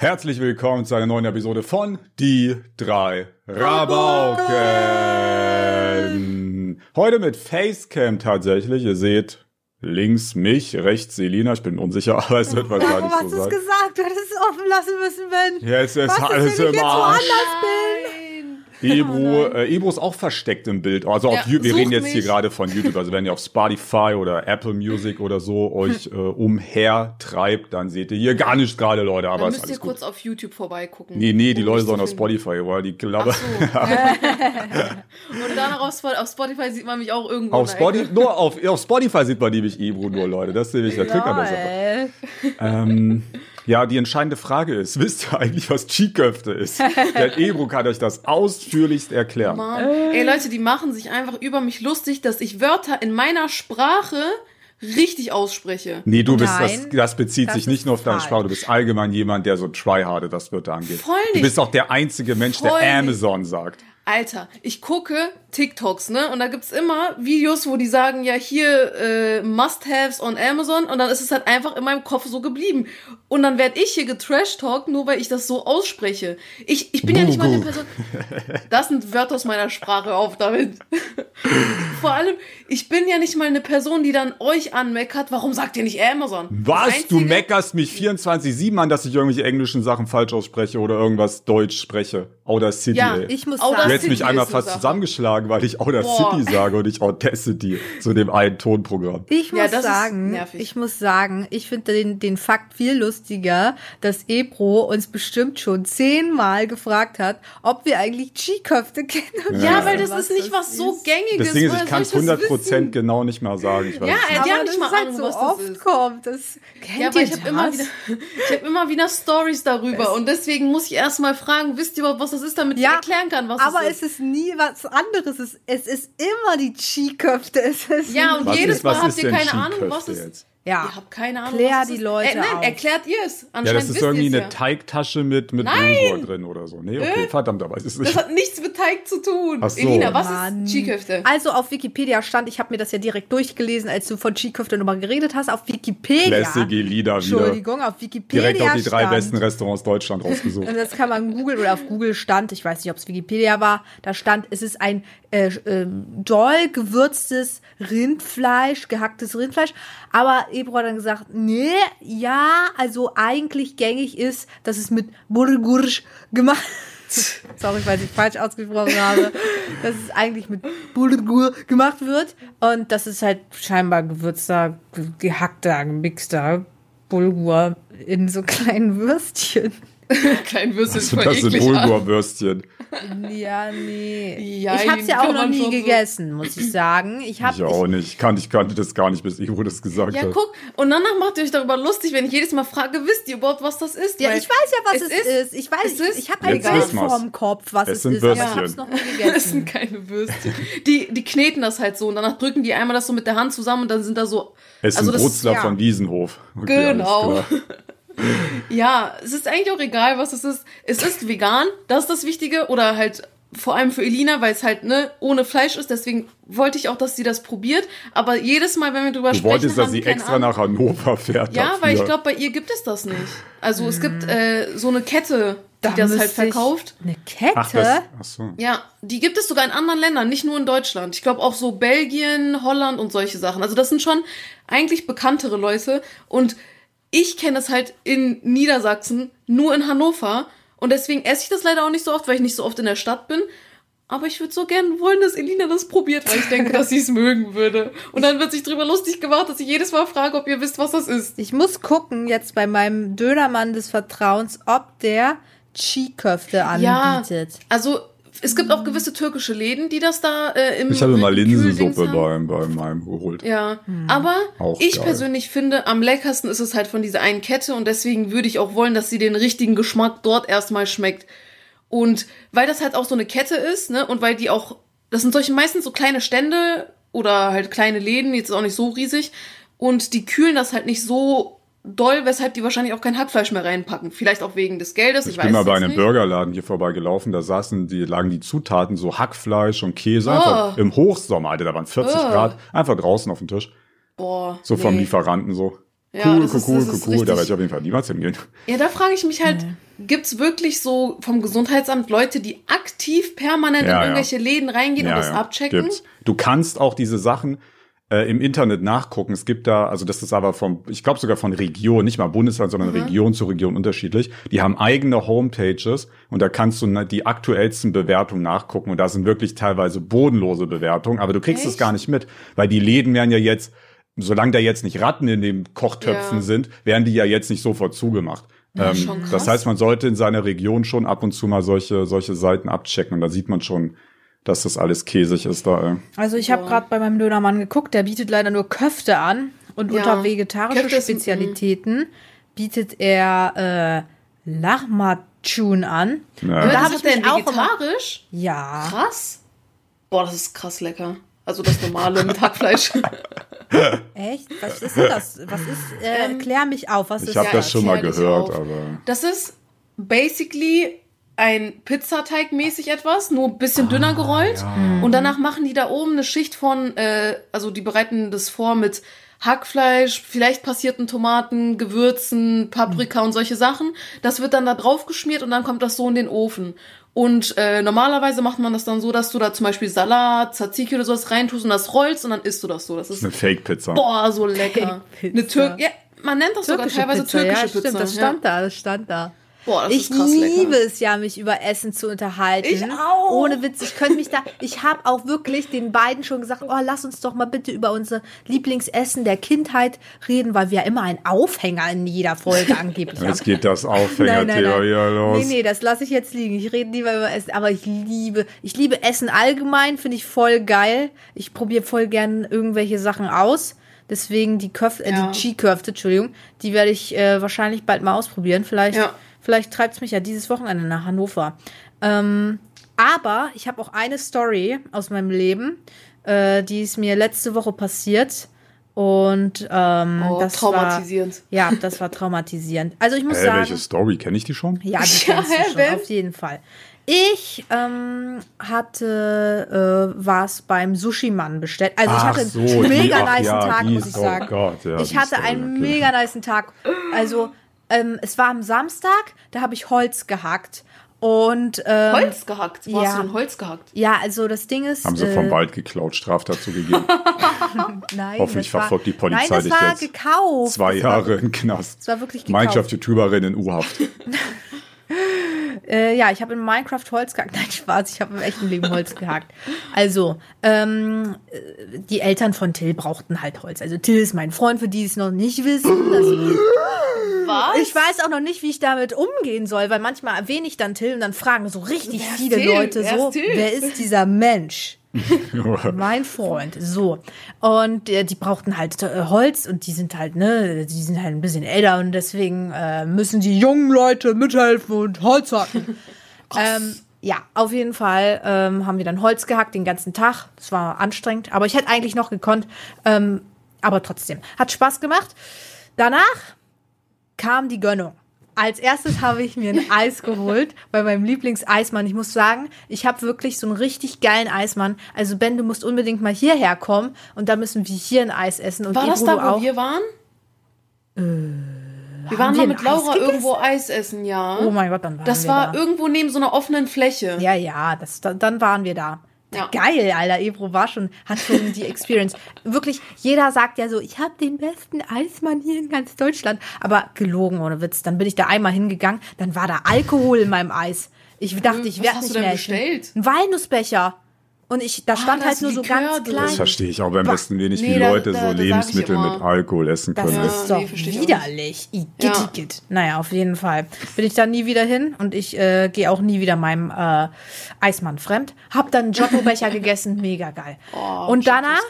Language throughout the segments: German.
Herzlich willkommen zu einer neuen Episode von Die drei Rabauken. Heute mit Facecam tatsächlich. Ihr seht links mich, rechts Selina. Ich bin unsicher, aber es wird wahrscheinlich hast so du es sein. gesagt? Du hättest es offen lassen müssen, Ben. Ja, es ist Was alles im ich jetzt Arsch. Ebro, äh, Ebro ist auch versteckt im Bild. Also auf Ja, wir reden jetzt hier gerade von YouTube. Also wenn ihr auf Spotify oder Apple Music oder so euch äh, umher treibt, dann seht ihr hier gar nichts gerade, Leute. Aber Dann ist müsst ihr alles gut. kurz auf YouTube vorbeigucken. Nee, nee, die um Leute sollen auf. Spotify, weil die glaube so. Und dann auf, Spo- auf Spotify sieht man mich auch irgendwo. auf. Spotify, nur auf, auf Spotify sieht man nämlich Ebro nur, Leute. Das ist nämlich der Trick an der Sache. Ähm, ja, die entscheidende Frage ist, wisst ihr eigentlich, was Cheeköfte ist? Der Ebro kann euch das ausführlichst erklären. Mann. Ey, Leute, die machen sich einfach über mich lustig, dass ich Wörter in meiner Sprache richtig ausspreche. Nee, du bist, das, Nein, das bezieht das sich nicht nur auf deine. Sprache, du bist allgemein jemand, der so tryharde das Wörter angeht. Voll Du nicht. bist auch der einzige Mensch, Voll der nicht. Amazon sagt. Alter, ich gucke TikToks, ne? Und da gibt's immer Videos, wo die sagen, ja, hier äh, Must-Haves on Amazon. Und dann ist es halt einfach in meinem Kopf so geblieben. Und dann werd ich hier getrash-talkt, nur weil ich das so ausspreche. Ich, ich bin ja nicht mal eine Buh, buh. Person. Das sind Wörter aus meiner Sprache auf damit. Vor allem, ich bin ja nicht mal eine Person, die dann euch anmeckert, warum sagt ihr nicht Amazon? Was? Du Einzige- meckerst mich 24-7 an, dass ich irgendwelche englischen Sachen falsch ausspreche oder irgendwas Deutsch spreche. Outer City, Ja, ey. Ich muss Outer Du sagen, hättest mich einmal fast Sache. zusammengeschlagen, weil ich Outer Boah. City sage und nicht Audacity zu dem einen Tonprogramm. ich Ja, muss das ist sagen, ich muss sagen, ich finde den, den Fakt viel lustiger, dass Ebro uns bestimmt schon zehnmal gefragt hat, ob wir eigentlich G-Köfte kennen. Ja, weil das ist nicht was so ist. gängiges. Das Ding ist, woher ich kann es soll das 100% wissen? genau nicht mehr sagen. Ich weiß Ja, es nicht. er- die haben Aber nicht das mal ist halt Ahnung, so was das oft ist. kommt. Das, kennt Ja, aber ihr ich habe das? immer wieder, ich immer wieder Stories darüber und deswegen muss ich erstmal fragen, wisst ihr überhaupt, was das ist, damit ich Ja, erklären kann, was aber das es ist nie was anderes. Es, es ist immer die ist Ja, und Was jedes ist, Mal habt ist ihr denn keine Ahnung, was es jetzt? Ja. Ihr habt keine Ahnung, Klär die ist. Leute äh, Nein, auf. erklärt ihr es. Ja, das ist irgendwie eine ja. Teigtasche mit, mit Nein! Drin oder so. Nee, okay, verdammt, aber es ist nicht. Das hat nichts mit Teig zu tun. Ach so. Elina, was Mann. ist Cheeköfte? Also auf Wikipedia stand, ich habe mir das ja direkt durchgelesen, als du von G-Köfte nochmal geredet hast, auf Wikipedia. Lässige Lieder wieder. Entschuldigung, auf Wikipedia Direkt auf die drei stand, besten Restaurants Deutschland rausgesucht. Und das kann man googeln oder auf Google stand, ich weiß nicht, ob es Wikipedia war, da stand, es ist ein äh, ähm, doll gewürztes Rindfleisch, gehacktes Rindfleisch. Aber Ebro hat dann gesagt, nee, ja, also eigentlich gängig ist, dass es mit Bulgur gemacht Sorry, falls ich falsch ausgesprochen habe. Dass es eigentlich mit Bulgur gemacht wird. Und das ist halt scheinbar gewürzter, ge- gehackter, gemixter Bulgur in so kleinen Würstchen. Klein Würstchen Also das sind. Bulgurwürstchen. Ja, nee. Ja, ich hab's ja kann auch noch nie so- gegessen, muss ich sagen. Ich hab Ich auch nicht. Ich kannte, ich kannte das gar nicht, bis Ivo das gesagt Ja, hat. guck, und danach macht ihr euch darüber lustig, wenn ich jedes Mal frage, wisst ihr überhaupt, was das ist? ja, Weil ich weiß ja, was es, es ist. ist- Ich weiß, es ich, ist- ich habe ein Jetzt Bild vorm Kopf, was Es es, sind ist, aber ich Würstchen. hab's noch nie Das gegessen. sind keine Würstchen. Die, die kneten das halt so und danach drücken die einmal das so mit der Hand zusammen und dann sind da so. Es also sind das- Brutzler ja. von Wiesenhof. Okay, alles Genau. Ja, es ist eigentlich auch egal, was es ist. Es ist vegan, das ist das Wichtige. Oder halt vor allem für Elina, weil es halt ne ohne Fleisch ist. Deswegen wollte ich auch, dass sie das probiert. Aber jedes Mal, wenn wir drüber Du sprechen, wolltest, dass sie extra Ahnung. nach Hannover fährt. Ja, dafür. weil ich glaube, bei ihr gibt es das nicht. Also es gibt äh, so eine Kette, die Da das halt verkauft. Eine Kette? Ach, das, ach so. Ja, die gibt es sogar in anderen Ländern, nicht nur in Deutschland. Ich glaube auch so Belgien, Holland und solche Sachen. Also das sind schon eigentlich bekanntere Leute. Und ich kenne es halt in Niedersachsen, nur in Hannover. Und deswegen esse ich das leider auch nicht so oft, weil ich nicht so oft in der Stadt bin. Aber ich würde so gern wollen, dass Elina das probiert, weil ich denke, dass sie es mögen würde. Und dann wird sich drüber lustig gemacht, dass ich jedes Mal frage, ob ihr wisst, was das ist. Ich muss gucken jetzt bei meinem Dönermann des Vertrauens, ob der Chi-Köfte anbietet. Also es gibt auch gewisse türkische Läden, die das da äh, im Ich habe mal Linsensuppe bei, bei meinem geholt. Ja, aber Auch ich geil. persönlich finde, am leckersten ist es halt von dieser einen Kette und deswegen würde ich auch wollen, dass sie den richtigen Geschmack dort erstmal schmeckt. Und weil das halt auch so eine Kette ist, ne, und weil die auch, das sind solche meistens so kleine Stände oder halt kleine Läden, jetzt auch nicht so riesig, und die kühlen das halt nicht so doll, weshalb die wahrscheinlich auch kein Hackfleisch mehr reinpacken. Vielleicht auch wegen des Geldes, ich, Ich weiß bin mal es bei einem nicht. Burgerladen hier vorbeigelaufen, da saßen die, lagen die Zutaten, so Hackfleisch und Käse, Oh. einfach im Hochsommer, Alter, da waren 40 Oh. Grad, einfach draußen auf dem Tisch. Boah, So vom nee. Lieferanten so. Ja, cool, das cool, ist- cool, cool, cool. Da werde ich auf jeden Fall niemals hingehen. Ja, da frage ich mich halt, gibt's wirklich so vom Gesundheitsamt Leute, die aktiv permanent Ja, in ja. irgendwelche Läden reingehen und das abchecken? gibt's. Du kannst auch diese Sachen äh, im Internet nachgucken. Es gibt da, also das ist aber vom, ich glaube sogar von Region, nicht mal Bundesland, sondern Mhm. Region zu Region unterschiedlich. Die haben eigene Homepages und da kannst du die aktuellsten Bewertungen nachgucken und da sind wirklich teilweise bodenlose Bewertungen, aber du kriegst es gar nicht mit, weil die Läden werden ja jetzt, solange da jetzt nicht Ratten in den Kochtöpfen Ja. sind, werden die ja jetzt nicht sofort zugemacht. Ähm, schon krass. das heißt, man sollte in seiner Region schon ab und zu mal solche, solche Seiten abchecken und da sieht man schon, dass das alles käsig ist da. Äh. Also ich habe gerade bei meinem Dönermann geguckt, der bietet leider nur Köfte an und Ja. unter vegetarische Köfte Spezialitäten bietet er äh, Lahmacun an. Ja. Ja, da das hab hat ich mich auch vegetarisch? Ja. Krass. Boah, das ist krass lecker. Also das normale mit Hackfleisch. Echt? Was ist denn das? Was ist? Äh, klär mich auf. Was Ich habe ja, das schon mal gehört, aber Das ist basically ein Pizzateig mäßig etwas, nur ein bisschen Ah, dünner gerollt. Und danach machen die da oben eine Schicht von, äh, also die bereiten das vor mit Hackfleisch, vielleicht passierten Tomaten, Gewürzen, Paprika und solche Sachen. Das wird dann da drauf geschmiert und dann kommt das so in den Ofen. Und äh, normalerweise macht man das dann so, dass du da zum Beispiel Salat, Tzatziki oder sowas reintust und das rollst und dann isst du das so. Das ist eine Fake-Pizza. boah so lecker. Eine Tür ja, man nennt das sogar teilweise türkische ja, Pizza. Stimmt, das ja. stand da, das stand da. Boah, das ich ist krass liebe lecker. es ja, mich über Essen zu unterhalten. Ich auch. Ohne Witz, ich könnte mich da. Ich habe auch wirklich den beiden schon gesagt, oh, lass uns doch mal bitte über unser Lieblingsessen der Kindheit reden, weil wir ja immer einen Aufhänger in jeder Folge angeblich haben. Jetzt geht das Aufhängerthema wieder los. Nee, nee, das lasse ich jetzt liegen. Ich rede lieber über Essen. Aber ich liebe, ich liebe Essen allgemein, finde ich voll geil. Ich probiere voll gern irgendwelche Sachen aus. Deswegen die Köfte, äh, Ja. die Chi-Köfte, Entschuldigung, die werde ich äh, wahrscheinlich bald mal ausprobieren. Vielleicht, Ja. Vielleicht treibt es mich ja dieses Wochenende nach Hannover. Ähm, aber ich habe auch eine Story aus meinem Leben, äh, die ist mir letzte Woche passiert. Und ähm, Oh, das traumatisierend. War, ja, das war traumatisierend. Also ich muss Hä, sagen. welche Story? Kenne ich die schon? Ja, die Ja, kennst du schon, auf jeden Fall. Ich ähm, hatte äh, was beim Sushi-Mann bestellt. Also ich Ach hatte so, einen die- mega ach niceen ja, Tag, muss ich oh sagen. Gott, ja, ich hatte Story, einen okay. mega niceen Tag. Also ähm, es war am Samstag, da habe ich Holz gehackt. Und ähm, Holz gehackt. Wo ja. hast du denn Holz gehackt? ja, also das Ding ist. Haben sie äh, vom Wald geklaut, Straftat zugegeben. Nein, Hoffentlich war- verfolgt die Polizei Nein, das dich war jetzt. gekauft. Zwei Das war Jahre im Knast. Das war wirklich gekauft. Minecraft-YouTuberin in U-Haft. Äh, ja, ich habe in Minecraft Holz gehackt. Nein, Spaß, ich habe im echten Leben Holz gehackt. Also, ähm, äh, die Eltern von Till brauchten halt Holz. Also Till ist mein Freund, für die es noch nicht wissen. Das, Was? ich weiß auch noch nicht, wie ich damit umgehen soll, weil manchmal erwähne ich dann Till und dann fragen so richtig Wer viele? Leute Wer so, ist wer ist dieser Mensch? Mein Freund, so. Und äh, die brauchten halt äh, Holz und die sind halt, ne, die sind halt ein bisschen älter und deswegen äh, müssen die jungen Leute mithelfen und Holz hacken. ähm, ja, auf jeden Fall ähm, haben wir dann Holz gehackt den ganzen Tag. Das war anstrengend, aber ich hätte eigentlich noch gekonnt. Ähm, aber trotzdem, hat Spaß gemacht. Danach kam die Gönnung. Als erstes habe ich mir ein Eis geholt bei meinem Lieblingseismann. Ich muss sagen, ich habe wirklich so einen richtig geilen Eismann. Also Ben, du musst unbedingt mal hierher kommen und da müssen wir hier ein Eis essen. Und War das da, wo auch. wir waren? wir haben waren wir mal mit Laura Eis irgendwo Eis essen, ja. Oh mein Gott, dann waren Das wir war da. irgendwo neben so einer offenen Fläche. Ja, ja, das, da, dann waren wir da. Ja. Geil, Alter. Ebro war schon, hat schon die Experience. Wirklich, jeder sagt ja so, ich habe den besten Eismann hier in ganz Deutschland. Aber gelogen, ohne Witz. Dann bin ich da einmal hingegangen, dann war da Alkohol in meinem Eis. Ich dachte, ich Was werde hast nicht du denn mehr. bestellt? Ein Walnussbecher. Und ich, da stand da halt ist nur so ganz drin. klein. Das verstehe ich auch beim besten wenig, Nee, wie Leute da- so da Lebensmittel mit Alkohol essen Das können. ist nee, doch auch widerlich. Igitt, Ja. Naja, auf jeden Fall. Bin ich da nie wieder hin und ich äh, gehe auch nie wieder meinem äh, Eismann fremd. Hab dann einen Jotto-Becher gegessen, mega geil. Oh, und ist danach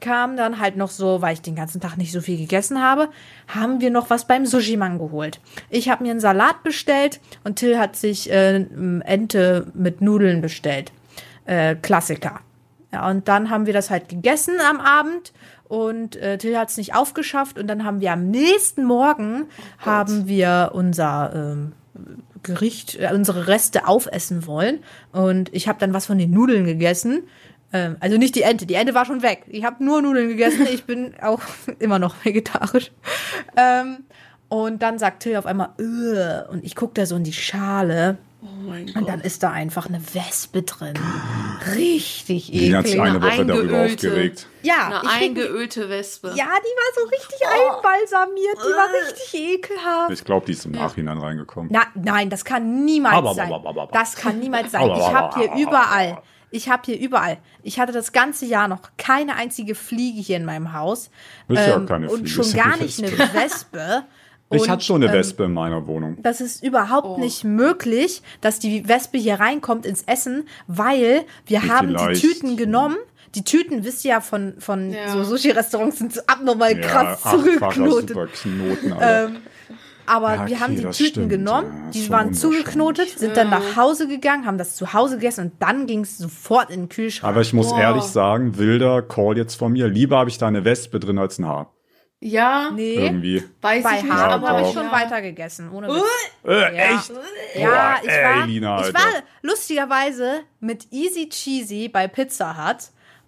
kam dann halt noch so, weil ich den ganzen Tag nicht so viel gegessen habe, haben wir noch was beim Sushi-Mann geholt. Ich habe mir einen Salat bestellt und Till hat sich äh, Ente mit Nudeln bestellt. Äh, Klassiker. Ja, und dann haben wir das halt gegessen am Abend und äh, Till hat es nicht aufgeschafft und dann haben wir am nächsten Morgen haben wir unser ähm, Gericht, äh, unsere Reste aufessen wollen und ich habe dann was von den Nudeln gegessen. Ähm, also nicht die Ente, die Ente war schon weg. Ich habe nur Nudeln gegessen, ich bin auch immer noch vegetarisch. Ähm, und dann sagt Till auf einmal, Ugh, und ich gucke da so in die Schale. Oh mein Und Gott. dann ist da einfach eine Wespe drin. Richtig Die hat sich eklig. eine Woche darüber aufgeregt. Ja, Eine eingeölte Wespe. ja, die war so richtig einbalsamiert. Die war richtig ekelhaft. Ich glaube, die ist im Nachhinein reingekommen. Na, nein, das kann niemals Aber, sein. aber, aber, aber. Das kann niemals sein. Ich habe hier überall, ich habe hier überall, ich hatte das ganze Jahr noch keine einzige Fliege hier in meinem Haus. Ähm, ja keine Und Fliege, schon ist ja gar eine nicht eine Wespe. Ich hatte schon eine ähm, Wespe in meiner Wohnung. Das ist überhaupt Oh. nicht möglich, dass die Wespe hier reinkommt ins Essen, weil wir Wie haben die vielleicht? Tüten genommen. Die Tüten, wisst ihr ja, von, von Ja. so Sushi-Restaurants sind abnormal krass achtfacher zugeknotet. Ähm, aber Ja, wir haben die Tüten stimmt, genommen, ja, die waren zugeknotet, sind dann nach Hause gegangen, haben das zu Hause gegessen und dann ging es sofort in den Kühlschrank. Aber ich muss Boah. ehrlich sagen, wilder Call jetzt von mir. Lieber habe ich da eine Wespe drin als ein Haar. Ja, nee, Irgendwie. weiß bei ich aber habe ich schon ja. weiter gegessen. Ohne Witz. Äh, Ja. echt? Ja, Boah, ich ey, war, Lina, ich war lustigerweise mit Easy Cheesy bei Pizza Hut.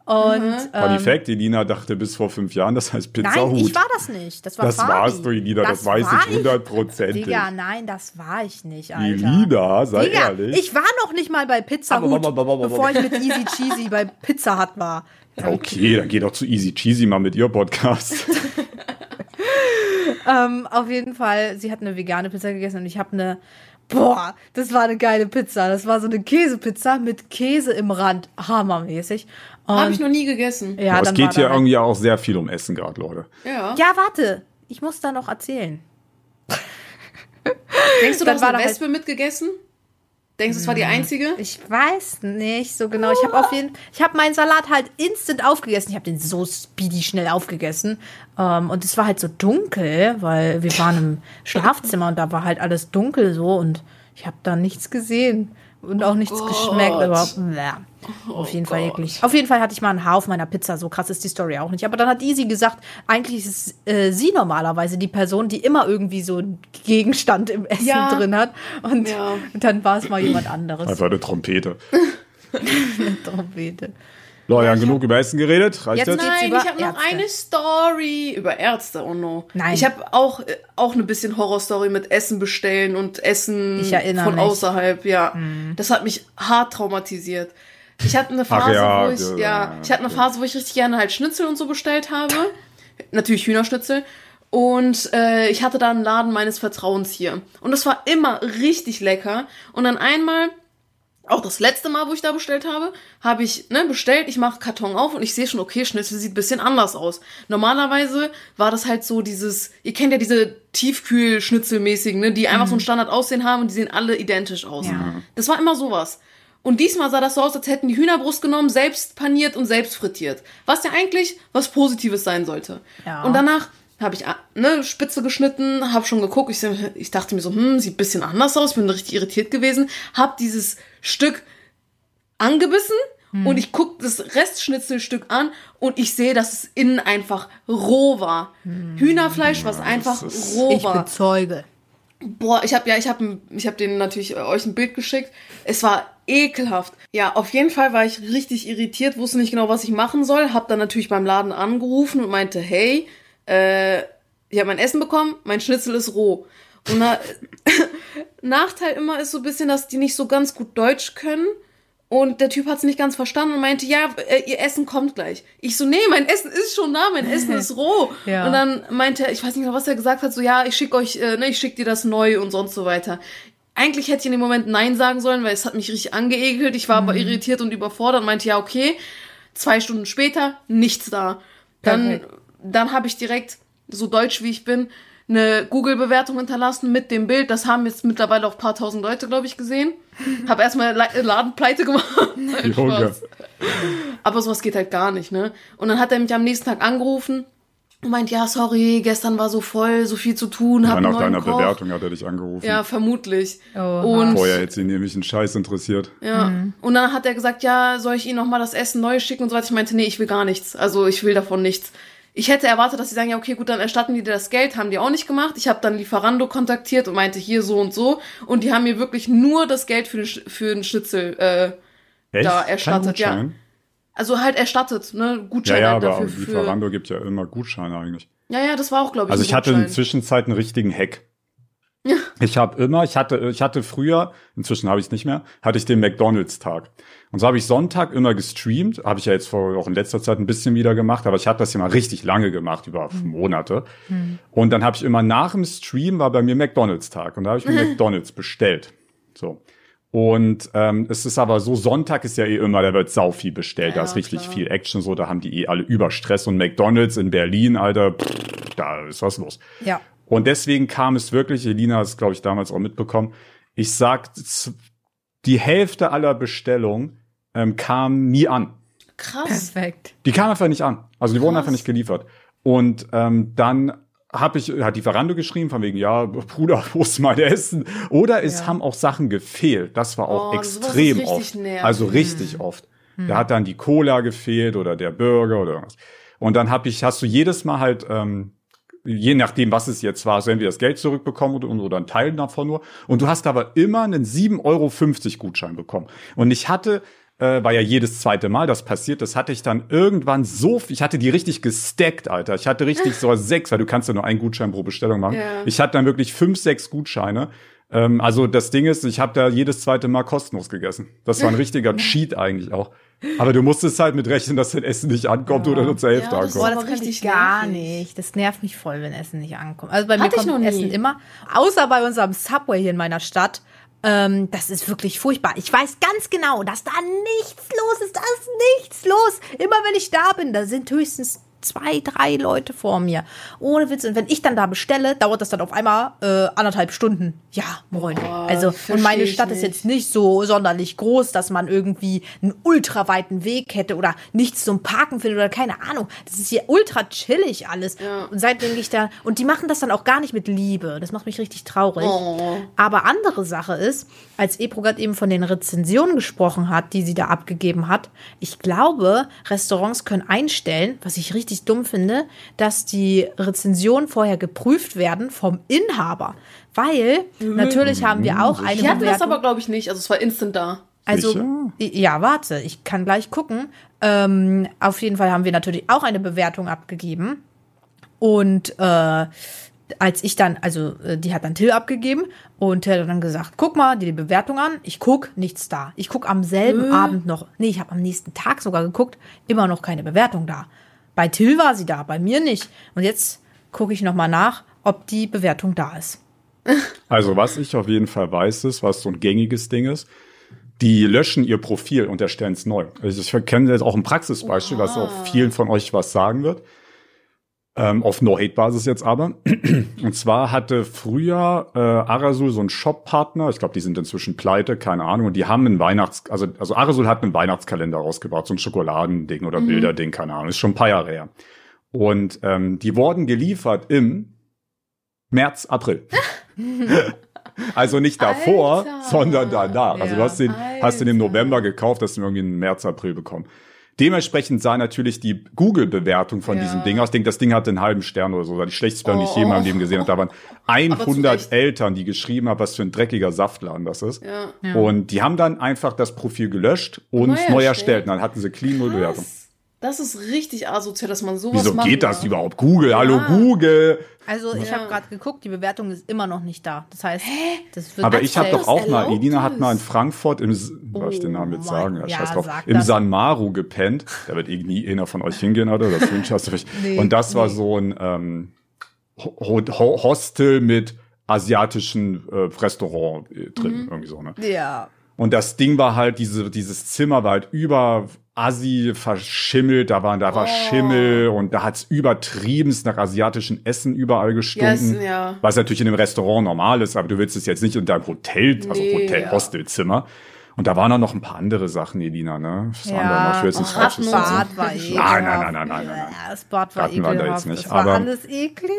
Und die ähm, Fact, die Lina dachte bis vor fünf Jahren, das heißt Pizza nein, Hut. ich war das nicht. Das war das Fabi. warst du, Lina, das, weiß war ich hundertprozentig. Digga, nein, das war ich nicht, Alter. Die Lina, sei Digga, ehrlich. ich war noch nicht mal bei Pizza Hut, bevor ich mit Easy Cheesy bei Pizza Hut war. Ja, okay, dann geh doch zu Easy Cheesy mal mit ihr Podcast. Ähm, auf jeden Fall, sie hat eine vegane Pizza gegessen und ich habe eine, boah, das war eine geile Pizza. Das war so eine Käsepizza mit Käse im Rand, hammermäßig. Habe ich noch nie gegessen. ja, Aber es dann geht hier halt- irgendwie auch sehr viel um Essen gerade, Leute. Ja. Ja, warte, ich muss da noch erzählen. Denkst du, Dann du hast war eine da halt- Wespe mitgegessen? Denkst du, es war die einzige? Ich weiß nicht so genau. Ich habe auf jeden, ich habe meinen Salat halt instant aufgegessen. Ich habe den so speedy schnell aufgegessen. Ähm, und es war halt so dunkel, weil wir waren im Schlafzimmer und da war halt alles dunkel so und ich habe da nichts gesehen und auch nichts Gott. geschmeckt. Aber ja, auf jeden Fall Gott. eklig. Auf jeden Fall hatte ich mal ein Haar auf meiner Pizza. So krass ist die Story auch nicht. Aber dann hat Easy gesagt, eigentlich ist äh, sie normalerweise die Person, die immer irgendwie so einen Gegenstand im Essen Ja. drin hat. Und Ja. dann war es mal jemand anderes. Einfach eine Trompete. Trompete. Leute, haben genug über Essen geredet. Reicht Jetzt geht's Nein, über ich habe noch eine Story über Ärzte, oh no. Nein. Ich habe auch, äh, auch eine bisschen Horrorstory mit Essen bestellen und Essen von mich. Außerhalb, ja. Das hat mich hart traumatisiert. Ich hatte eine Phase, ja, wo ich, ja, ja, ich hatte eine Phase, wo ich richtig gerne halt Schnitzel und so bestellt habe. Natürlich Hühnerschnitzel. Und äh, ich hatte da einen Laden meines Vertrauens hier. Und das war immer richtig lecker. Und dann einmal auch das letzte Mal, wo ich da bestellt habe, habe ich ne, bestellt, ich mache Karton auf und ich sehe schon, okay, Schnitzel sieht ein bisschen anders aus. Normalerweise war das halt so dieses, ihr kennt ja diese Tiefkühl-Schnitzelmäßigen, ne, die einfach so ein Standard aussehen haben und die sehen alle identisch aus. Ja. Das war immer sowas. Und diesmal sah das so aus, als hätten die Hühnerbrust genommen, selbst paniert und selbst frittiert. Was ja eigentlich was Positives sein sollte. Ja. Und danach habe ich ne, Spitze geschnitten, habe schon geguckt. Ich, ich dachte mir so, hm, sieht ein bisschen anders aus. Bin richtig irritiert gewesen. Hab dieses Stück angebissen und ich guck das Restschnitzelstück an und ich sehe, dass es innen einfach roh war. Hühnerfleisch, was einfach roh Ich war. bezeuge. Boah, ich habe ja, ich habe ich habe denen natürlich äh, euch ein Bild geschickt. Es war ekelhaft. Ja, auf jeden Fall war ich richtig irritiert, wusste nicht genau, was ich machen soll. Hab dann natürlich beim Laden angerufen und meinte, hey, äh, ich habe mein Essen bekommen, mein Schnitzel ist roh. Na, Nachteil immer ist so ein bisschen, dass die nicht so ganz gut Deutsch können. Und der Typ hat es nicht ganz verstanden und meinte, ja, äh, ihr Essen kommt gleich. Ich so, nee, mein Essen ist schon da, mein Essen ist roh. Ja. Und dann meinte er, ich weiß nicht mehr, was er gesagt hat, so, ja, ich schick euch, äh, ne, ich schick dir das neu und sonst so weiter. Eigentlich hätte ich in dem Moment Nein sagen sollen, weil es hat mich richtig angeekelt. Ich war aber irritiert und überfordert und meinte, ja, okay. Zwei Stunden später, nichts da. Dann, Perfekt. dann habe ich direkt, so deutsch wie ich bin, eine Google-Bewertung hinterlassen mit dem Bild. Das haben jetzt mittlerweile auch ein paar tausend Leute, glaube ich, gesehen. Hab erstmal La- Laden pleite gemacht. Nein. Aber sowas geht halt gar nicht, ne? Und dann hat er mich am nächsten Tag angerufen und meint, ja, sorry, gestern war so voll, so viel zu tun, Ja, nach deiner Koch. Bewertung hat er dich angerufen. Ja, vermutlich. Oha. Und Vorher hätte sie nämlich einen Scheiß interessiert. ja. Und dann hat er gesagt, ja, soll ich Ihnen noch mal das Essen neu schicken und so weiter. Ich meinte, nee, ich will gar nichts. Also ich will davon nichts. Ich hätte erwartet, dass sie sagen, ja, okay, gut, dann erstatten die dir das Geld. Haben die auch nicht gemacht. Ich habe dann Lieferando kontaktiert und meinte, hier so und so. Und die haben mir wirklich nur das Geld für den, für den Schnitzel äh, Echt? Da erstattet, ja. Gutschein? Also halt erstattet, ne? Ja, Gutscheine ja, halt aber dafür. Für, Lieferando gibt ja immer Gutscheine eigentlich. ja, ja, das war auch, glaube ich. Also ich hatte in der Gutschein. Zwischenzeit einen richtigen Hack. Ja. Ich habe immer, ich hatte, ich hatte früher, inzwischen habe ich es nicht mehr, hatte ich den McDonalds-Tag. Und so habe ich Sonntag immer gestreamt, habe ich ja jetzt vor auch in letzter Zeit ein bisschen wieder gemacht, aber ich habe das ja mal richtig lange gemacht, über Monate. Und dann habe ich immer nach dem Stream war bei mir McDonalds-Tag und da habe ich mir McDonalds bestellt. So. Und ähm, es ist aber so, Sonntag ist ja eh immer, da wird sau viel bestellt, da Ja, ist richtig klar. viel Action, so, da haben die eh alle Überstress und McDonalds in Berlin, Alter, pff, da ist was los. Ja. Und deswegen kam es wirklich, Elina hat es, glaube ich, damals auch mitbekommen, ich sag, die Hälfte aller Bestellungen ähm, kam nie an. Krass. Perfekt. Die kamen einfach nicht an. Also die wurden Krass. einfach nicht geliefert. Und ähm, dann habe ich, hat die Verando geschrieben, von wegen, ja, Bruder, wo ist mein Essen? Oder es Ja. haben auch Sachen gefehlt. Das war auch Oh, extrem richtig oft. nervig. Also richtig oft. Da hat dann die Cola gefehlt oder der Burger oder irgendwas. Und dann hab ich, hast du jedes Mal halt, ähm, je nachdem, was es jetzt war, du entweder das Geld zurückbekommen oder, oder einen Teil davon nur. Und du hast aber immer einen 7,50 Euro Gutschein bekommen. Und ich hatte, äh, war ja jedes zweite Mal das passiert, das hatte ich dann irgendwann so, viel- ich hatte die richtig gestackt, Alter. Ich hatte richtig so sechs, weil du kannst ja nur einen Gutschein pro Bestellung machen. Ja. Ich hatte dann wirklich fünf, sechs Gutscheine. Ähm, also das Ding ist, ich habe da jedes zweite Mal kostenlos gegessen. Das war ein richtiger Cheat eigentlich auch. Aber du musstest halt mit rechnen, dass dein Essen nicht ankommt oder nur zur Hälfte Ja, das ankommt. Boah, das kann ich richtig gar nervig. nicht. Das nervt mich voll, wenn Essen nicht ankommt. Also bei mir Hatte ich kommt. Essen immer. Außer bei unserem Subway hier in meiner Stadt. Ähm, das ist wirklich furchtbar. Ich weiß ganz genau, dass da nichts los ist. Da ist nichts los. Immer wenn ich da bin, da sind höchstens zwei, drei Leute vor mir. Ohne Witz. Und wenn ich dann da bestelle, dauert das dann auf einmal äh, anderthalb Stunden. Ja, moin. also, und meine Stadt ist jetzt nicht so sonderlich groß, dass man irgendwie einen ultra weiten Weg hätte oder nichts zum Parken findet oder keine Ahnung. Das ist hier ultra chillig alles. Ja. Und seitdem ich da, und die machen das dann auch gar nicht mit Liebe. Das macht mich richtig traurig. Oh. Aber andere Sache ist, als Ebro gerade eben von den Rezensionen gesprochen hat, die sie da abgegeben hat, ich glaube, Restaurants können einstellen, was ich richtig dumm finde, dass die Rezensionen vorher geprüft werden vom Inhaber. Weil natürlich haben wir auch eine Die hatten das Bewertung. aber, glaube ich, nicht. Also es war instant da. Also, Sicher? ja, warte, ich kann gleich gucken. Ähm, auf jeden Fall haben wir natürlich auch eine Bewertung abgegeben. Und äh, als ich dann, also äh, die hat dann Till abgegeben und Till hat dann gesagt, guck mal dir die Bewertung an. Ich guck, nichts da. Ich guck am selben Abend noch, nee, ich habe am nächsten Tag sogar geguckt, immer noch keine Bewertung da. Bei Till war sie da, bei mir nicht. Und jetzt gucke ich noch mal nach, ob die Bewertung da ist. Also was ich auf jeden Fall weiß, ist, was so ein gängiges Ding ist, die löschen ihr Profil und erstellen es neu. Also ich kenne jetzt auch ein Praxisbeispiel, was auch vielen von euch was sagen wird. Ähm, auf No-Hate-Basis jetzt aber. Und zwar hatte früher äh, Arasul so einen Shop-Partner, ich glaube, die sind inzwischen pleite, keine Ahnung, und die haben einen Weihnachts-, also, also Arasul hat einen Weihnachtskalender rausgebracht, so ein Schokoladending oder Bilderding, keine Ahnung, ist schon ein paar Jahre her. Und ähm, die wurden geliefert im März, April. Also nicht davor, Alter. sondern danach. Also du Ja. hast den, hast den im. November gekauft, hast den irgendwie im März, April bekommen. Dementsprechend sah natürlich die Google-Bewertung von Ja. diesem Ding aus. Ich denke, das Ding hatte einen halben Stern oder so. Das war die schlechteste Bewertung, die ich je in meinem Oh. Leben gesehen habe. Da waren zu 100 Recht. Eltern, die geschrieben haben, was für ein dreckiger Saftladen das ist. Ja. Und die haben dann einfach das Profil gelöscht und Neu neu, erstellt. Und dann hatten sie clean null Bewertung. Was? Das ist richtig asozial, dass man sowas Wieso machen geht das darf. überhaupt? Google, hallo Google. Also ich Ja. habe gerade geguckt, die Bewertung ist immer noch nicht da. Das heißt, das wird Aber ich habe doch auch mal, Elina hat mal in Frankfurt im, S- soll ich den Namen jetzt Oh sagen? Ja, ja, scheiß drauf. Im das. San Maru gepennt. Da wird eh nie einer von euch hingehen, oder? Das wünsche ich euch. Nee, Und das war nee. so ein ähm, Ho Ho Hostel mit asiatischen äh, Restaurant äh, drin, Mhm. irgendwie so, ne? Ja. Und das Ding war halt, diese, dieses Zimmer war halt über Assi verschimmelt, da war, da war Oh. Schimmel und da hat's übertriebenst nach asiatischem Essen überall gestunken. Yes, ja. Was natürlich in einem Restaurant normal ist, aber du willst es jetzt nicht in deinem Hotel, also Nee, Hotel, ja. Hostelzimmer. Und da waren auch noch ein paar andere Sachen, Elina, ne? Das Ja, andere noch, ich will jetzt oh, nichts das Falsches sagen. Bad war Nein, ekelhaft. nein, nein, nein, nein, nein. Ja, Das Bad war Ratten waren da ekelhaft. jetzt nicht, das war aber- alles eklig.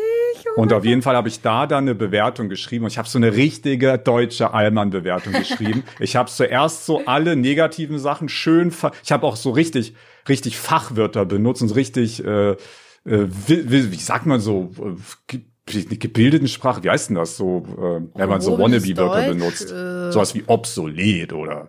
Oh Und auf jeden Fall habe ich da dann eine Bewertung geschrieben und ich habe so eine richtige deutsche Allmann-Bewertung geschrieben. Ich habe zuerst so alle negativen Sachen schön, ver ich habe auch so richtig, richtig Fachwörter benutzt und so richtig, äh, äh, wie, wie, wie sagt man so, äh, gebildeten Sprache, wie heißt denn das so, äh, wenn man so Wannabe-Wörter benutzt, äh. sowas wie obsolet oder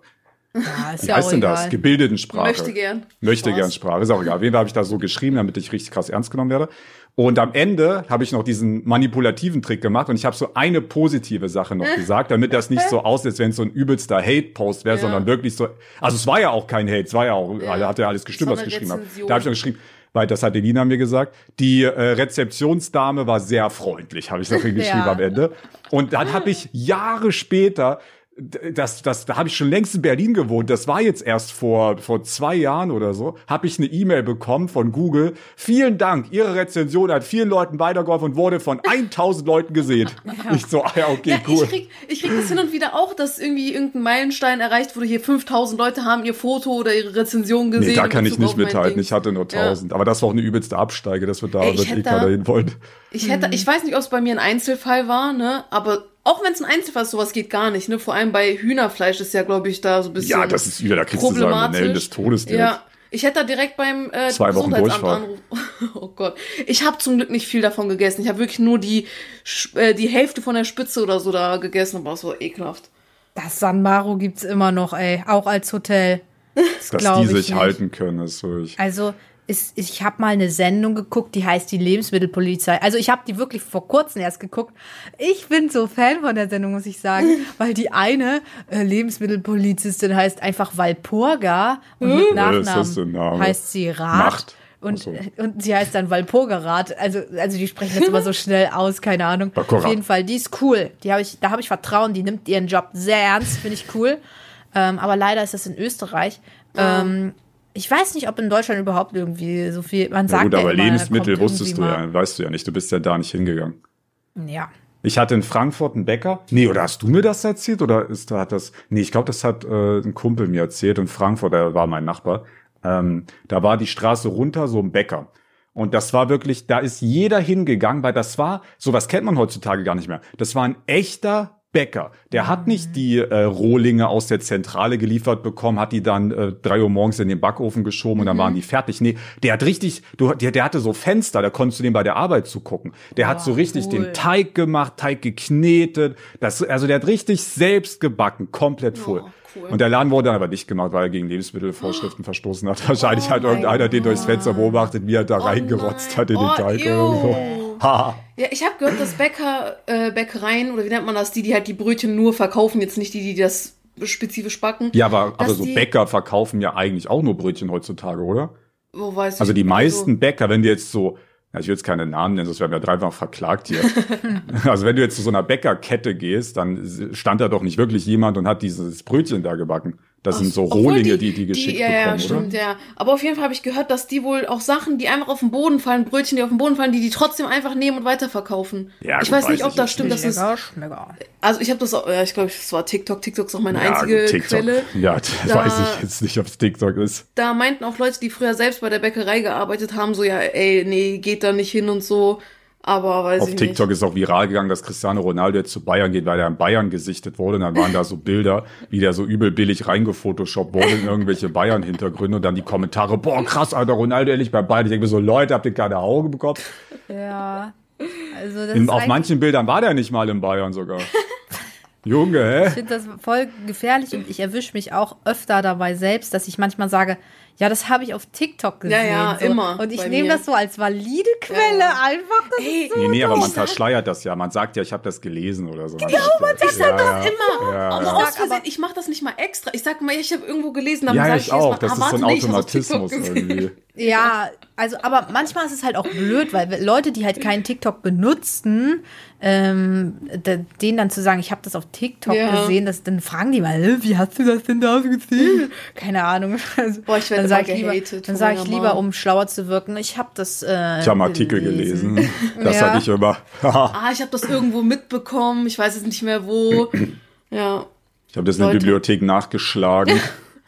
Ja, ist Wie ja heißt auch denn egal. das? Gebildetensprache. Möchte gern. Möchte Spaß. gern Sprache. Ist auch egal. Auf jeden Fall habe ich da so geschrieben, damit ich richtig krass ernst genommen werde. Und am Ende habe ich noch diesen manipulativen Trick gemacht und ich habe so eine positive Sache noch gesagt, damit das nicht so aussieht, als wenn es so ein übelster Hate-Post wäre, Ja. sondern wirklich so. Also es war ja auch kein Hate, es war ja auch, Ja. hat ja alles gestimmt, So was ich geschrieben habe. Da habe ich noch geschrieben, weil das hat Elina mir gesagt. Die äh, Rezeptionsdame war sehr freundlich, habe ich noch geschrieben Ja. am Ende. Und dann habe ich Jahre später das, das, da habe ich schon längst in Berlin gewohnt. Das war jetzt erst vor, vor zwei Jahren oder so. Habe ich eine E-Mail bekommen von Google. Vielen Dank. Ihre Rezension hat vielen Leuten weitergeholfen und wurde von 1000 Leuten gesehen. Ich so, ah ja, okay, Ja, cool. ich, krieg, ich krieg das hin und wieder auch, dass irgendwie irgendein Meilenstein erreicht wurde. Hier 5000 Leute haben ihr Foto oder ihre Rezension gesehen. Nee, da kann ich nicht mithalten. Ich hatte nur 1000. Aber das war auch eine übelste Absteige. Das wird da, Ey, ich wird hätte keiner da- hin wollen. Ich hätte, ich weiß nicht, ob es bei mir ein Einzelfall war, ne? Aber auch wenn es ein Einzelfall ist, sowas geht gar nicht, ne? Vor allem bei Hühnerfleisch ist ja, glaube ich, da so ein bisschen. Ja, das ist übel. Da kriegst du Salmonellen des Todes direkt. Ja. Ich hätte da direkt beim äh, Zwei Wochen Gesundheitsamt. Oh Gott. Ich habe zum Glück nicht viel davon gegessen. Ich habe wirklich nur die, äh, die Hälfte von der Spitze oder so da gegessen, aber es war ekelhaft. Das San Maro gibt's immer noch, ey. Auch als Hotel. Das Dass die ich sich nicht. halten können, ist wirklich. Also, ist, ich habe mal eine Sendung geguckt, die heißt die Lebensmittelpolizei. Also ich habe die wirklich vor kurzem erst geguckt. Ich bin so Fan von der Sendung, muss ich sagen, weil die eine äh, Lebensmittelpolizistin heißt einfach Walpurga und mit für ein Nachnamen Name? heißt sie Rat. Macht. Und, so. und sie heißt dann Walpurga-Rat. Also, also die sprechen jetzt immer so schnell aus, keine Ahnung. Walpurga. Auf jeden Fall, die ist cool. Die hab ich, da habe ich Vertrauen, die nimmt ihren Job sehr ernst, finde ich cool. Ähm, aber leider ist das in Österreich. Ähm, ich weiß nicht, ob in Deutschland überhaupt irgendwie so viel. Man Ja, sagt gut, ja aber immer, Lebensmittel wusstest du ja, weißt du ja nicht. Du bist ja da nicht hingegangen. Ja. Ich hatte in Frankfurt einen Bäcker. Nee, oder hast du mir das erzählt? Oder ist da hat das. Nee, ich glaube, das hat äh, ein Kumpel mir erzählt. In Frankfurt, der war mein Nachbar. Ähm, da war die Straße runter, so ein Bäcker. Und das war wirklich, da ist jeder hingegangen, weil das war, sowas kennt man heutzutage gar nicht mehr. Das war ein echter Bäcker. Der hat nicht die äh, Rohlinge aus der Zentrale geliefert bekommen, hat die dann äh, drei Uhr morgens in den Backofen geschoben und dann waren die fertig. Nee, der hat richtig, du, der, der hatte so Fenster, da konntest du dem bei der Arbeit zugucken. Der hat so richtig cool. den Teig gemacht, Teig geknetet. Das, also der hat richtig selbst gebacken, komplett voll. Oh, cool. Und der Laden wurde dann aber dicht gemacht, weil er gegen Lebensmittelvorschriften verstoßen hat. Wahrscheinlich hat irgendeiner den durchs Fenster beobachtet, wie er da reingerotzt nein. hat in den Oh, Teig oder ew. so. Ja, ich habe gehört, dass Bäcker, äh, Bäckereien, oder wie nennt man das, die, die halt die Brötchen nur verkaufen, jetzt nicht die, die das spezifisch backen. Ja, aber, aber so die- Bäcker verkaufen ja eigentlich auch nur Brötchen heutzutage, oder? Wo weiß ich Also die meisten Also, Bäcker, wenn du jetzt so, ja, ich will jetzt keine Namen nennen, sonst werden wir dreifach verklagt hier. also wenn du jetzt zu so einer Bäckerkette gehst, dann stand da doch nicht wirklich jemand und hat dieses Brötchen da gebacken. Das sind so Rohlinge, die die geschickt ja, ja, bekommen, stimmt, oder? ja. Aber auf jeden Fall habe ich gehört, dass die wohl auch Sachen, die einfach auf den Boden fallen, Brötchen, die auf den Boden fallen, die die trotzdem einfach nehmen und weiterverkaufen. Ja, ich gut, weiß nicht, weiß ob das stimmt, das ist, also ich habe das auch, ja, ich glaube, es war TikTok, TikTok ist auch meine Ja, einzige TikTok. Quelle. Ja, das Da- weiß ich jetzt nicht, ob es TikTok ist. Da meinten auch Leute, die früher selbst bei der Bäckerei gearbeitet haben, so, ja, ey, nee, geht da nicht hin und so. Aber weiß Auf ich TikTok nicht. ist auch viral gegangen, dass Cristiano Ronaldo jetzt zu Bayern geht, weil er in Bayern gesichtet wurde. Und dann waren da so Bilder, wie der so übel billig reingefotoshoppt wurde in irgendwelche Bayern-Hintergründe. Und dann die Kommentare, boah, krass, Alter, Ronaldo endlich bei Bayern. Ich denke mir so, Leute, habt ihr keine Augen bekommen? Ja. Also das In, auf manchen Bildern war der nicht mal in Bayern sogar. Junge, hä? Ich finde das voll gefährlich und ich erwische mich auch öfter dabei selbst, dass ich manchmal sage, ja, das habe ich auf TikTok gesehen. Ja, ja, so. immer Und ich nehme das so als valide Quelle Ja. einfach. Das Ey, ist so Nee, nee, aber man verschleiert das ja. Man sagt ja, ich habe das gelesen oder so. Man Genau, sagt man ja, sagt das ja, immer. Ja, aber ja. aus Versehen, ich mache das nicht mal extra. Ich sag mal, ich habe irgendwo gelesen, dann Ja, sag ich jedes auch. Mal, Das ah, ist so ein ich Automatismus irgendwie. Ja, also, aber manchmal ist es halt auch blöd, weil Leute, die halt keinen TikTok benutzen, ähm, denen dann zu sagen, ich habe das auf TikTok Ja. gesehen, das, dann fragen die mal, "Hä, wie hast du das denn da gesehen? Keine Ahnung. Also, Boah, ich werd dann immer sag ich lieber, dann sage ich lieber, um schlauer zu wirken, ich habe das. Äh, Ich habe einen Artikel gelesen. Das Ja. sage ich immer. Ah, ich habe das irgendwo mitbekommen. Ich weiß jetzt nicht mehr wo. Ja, Ich habe das in der Leute. Bibliothek nachgeschlagen.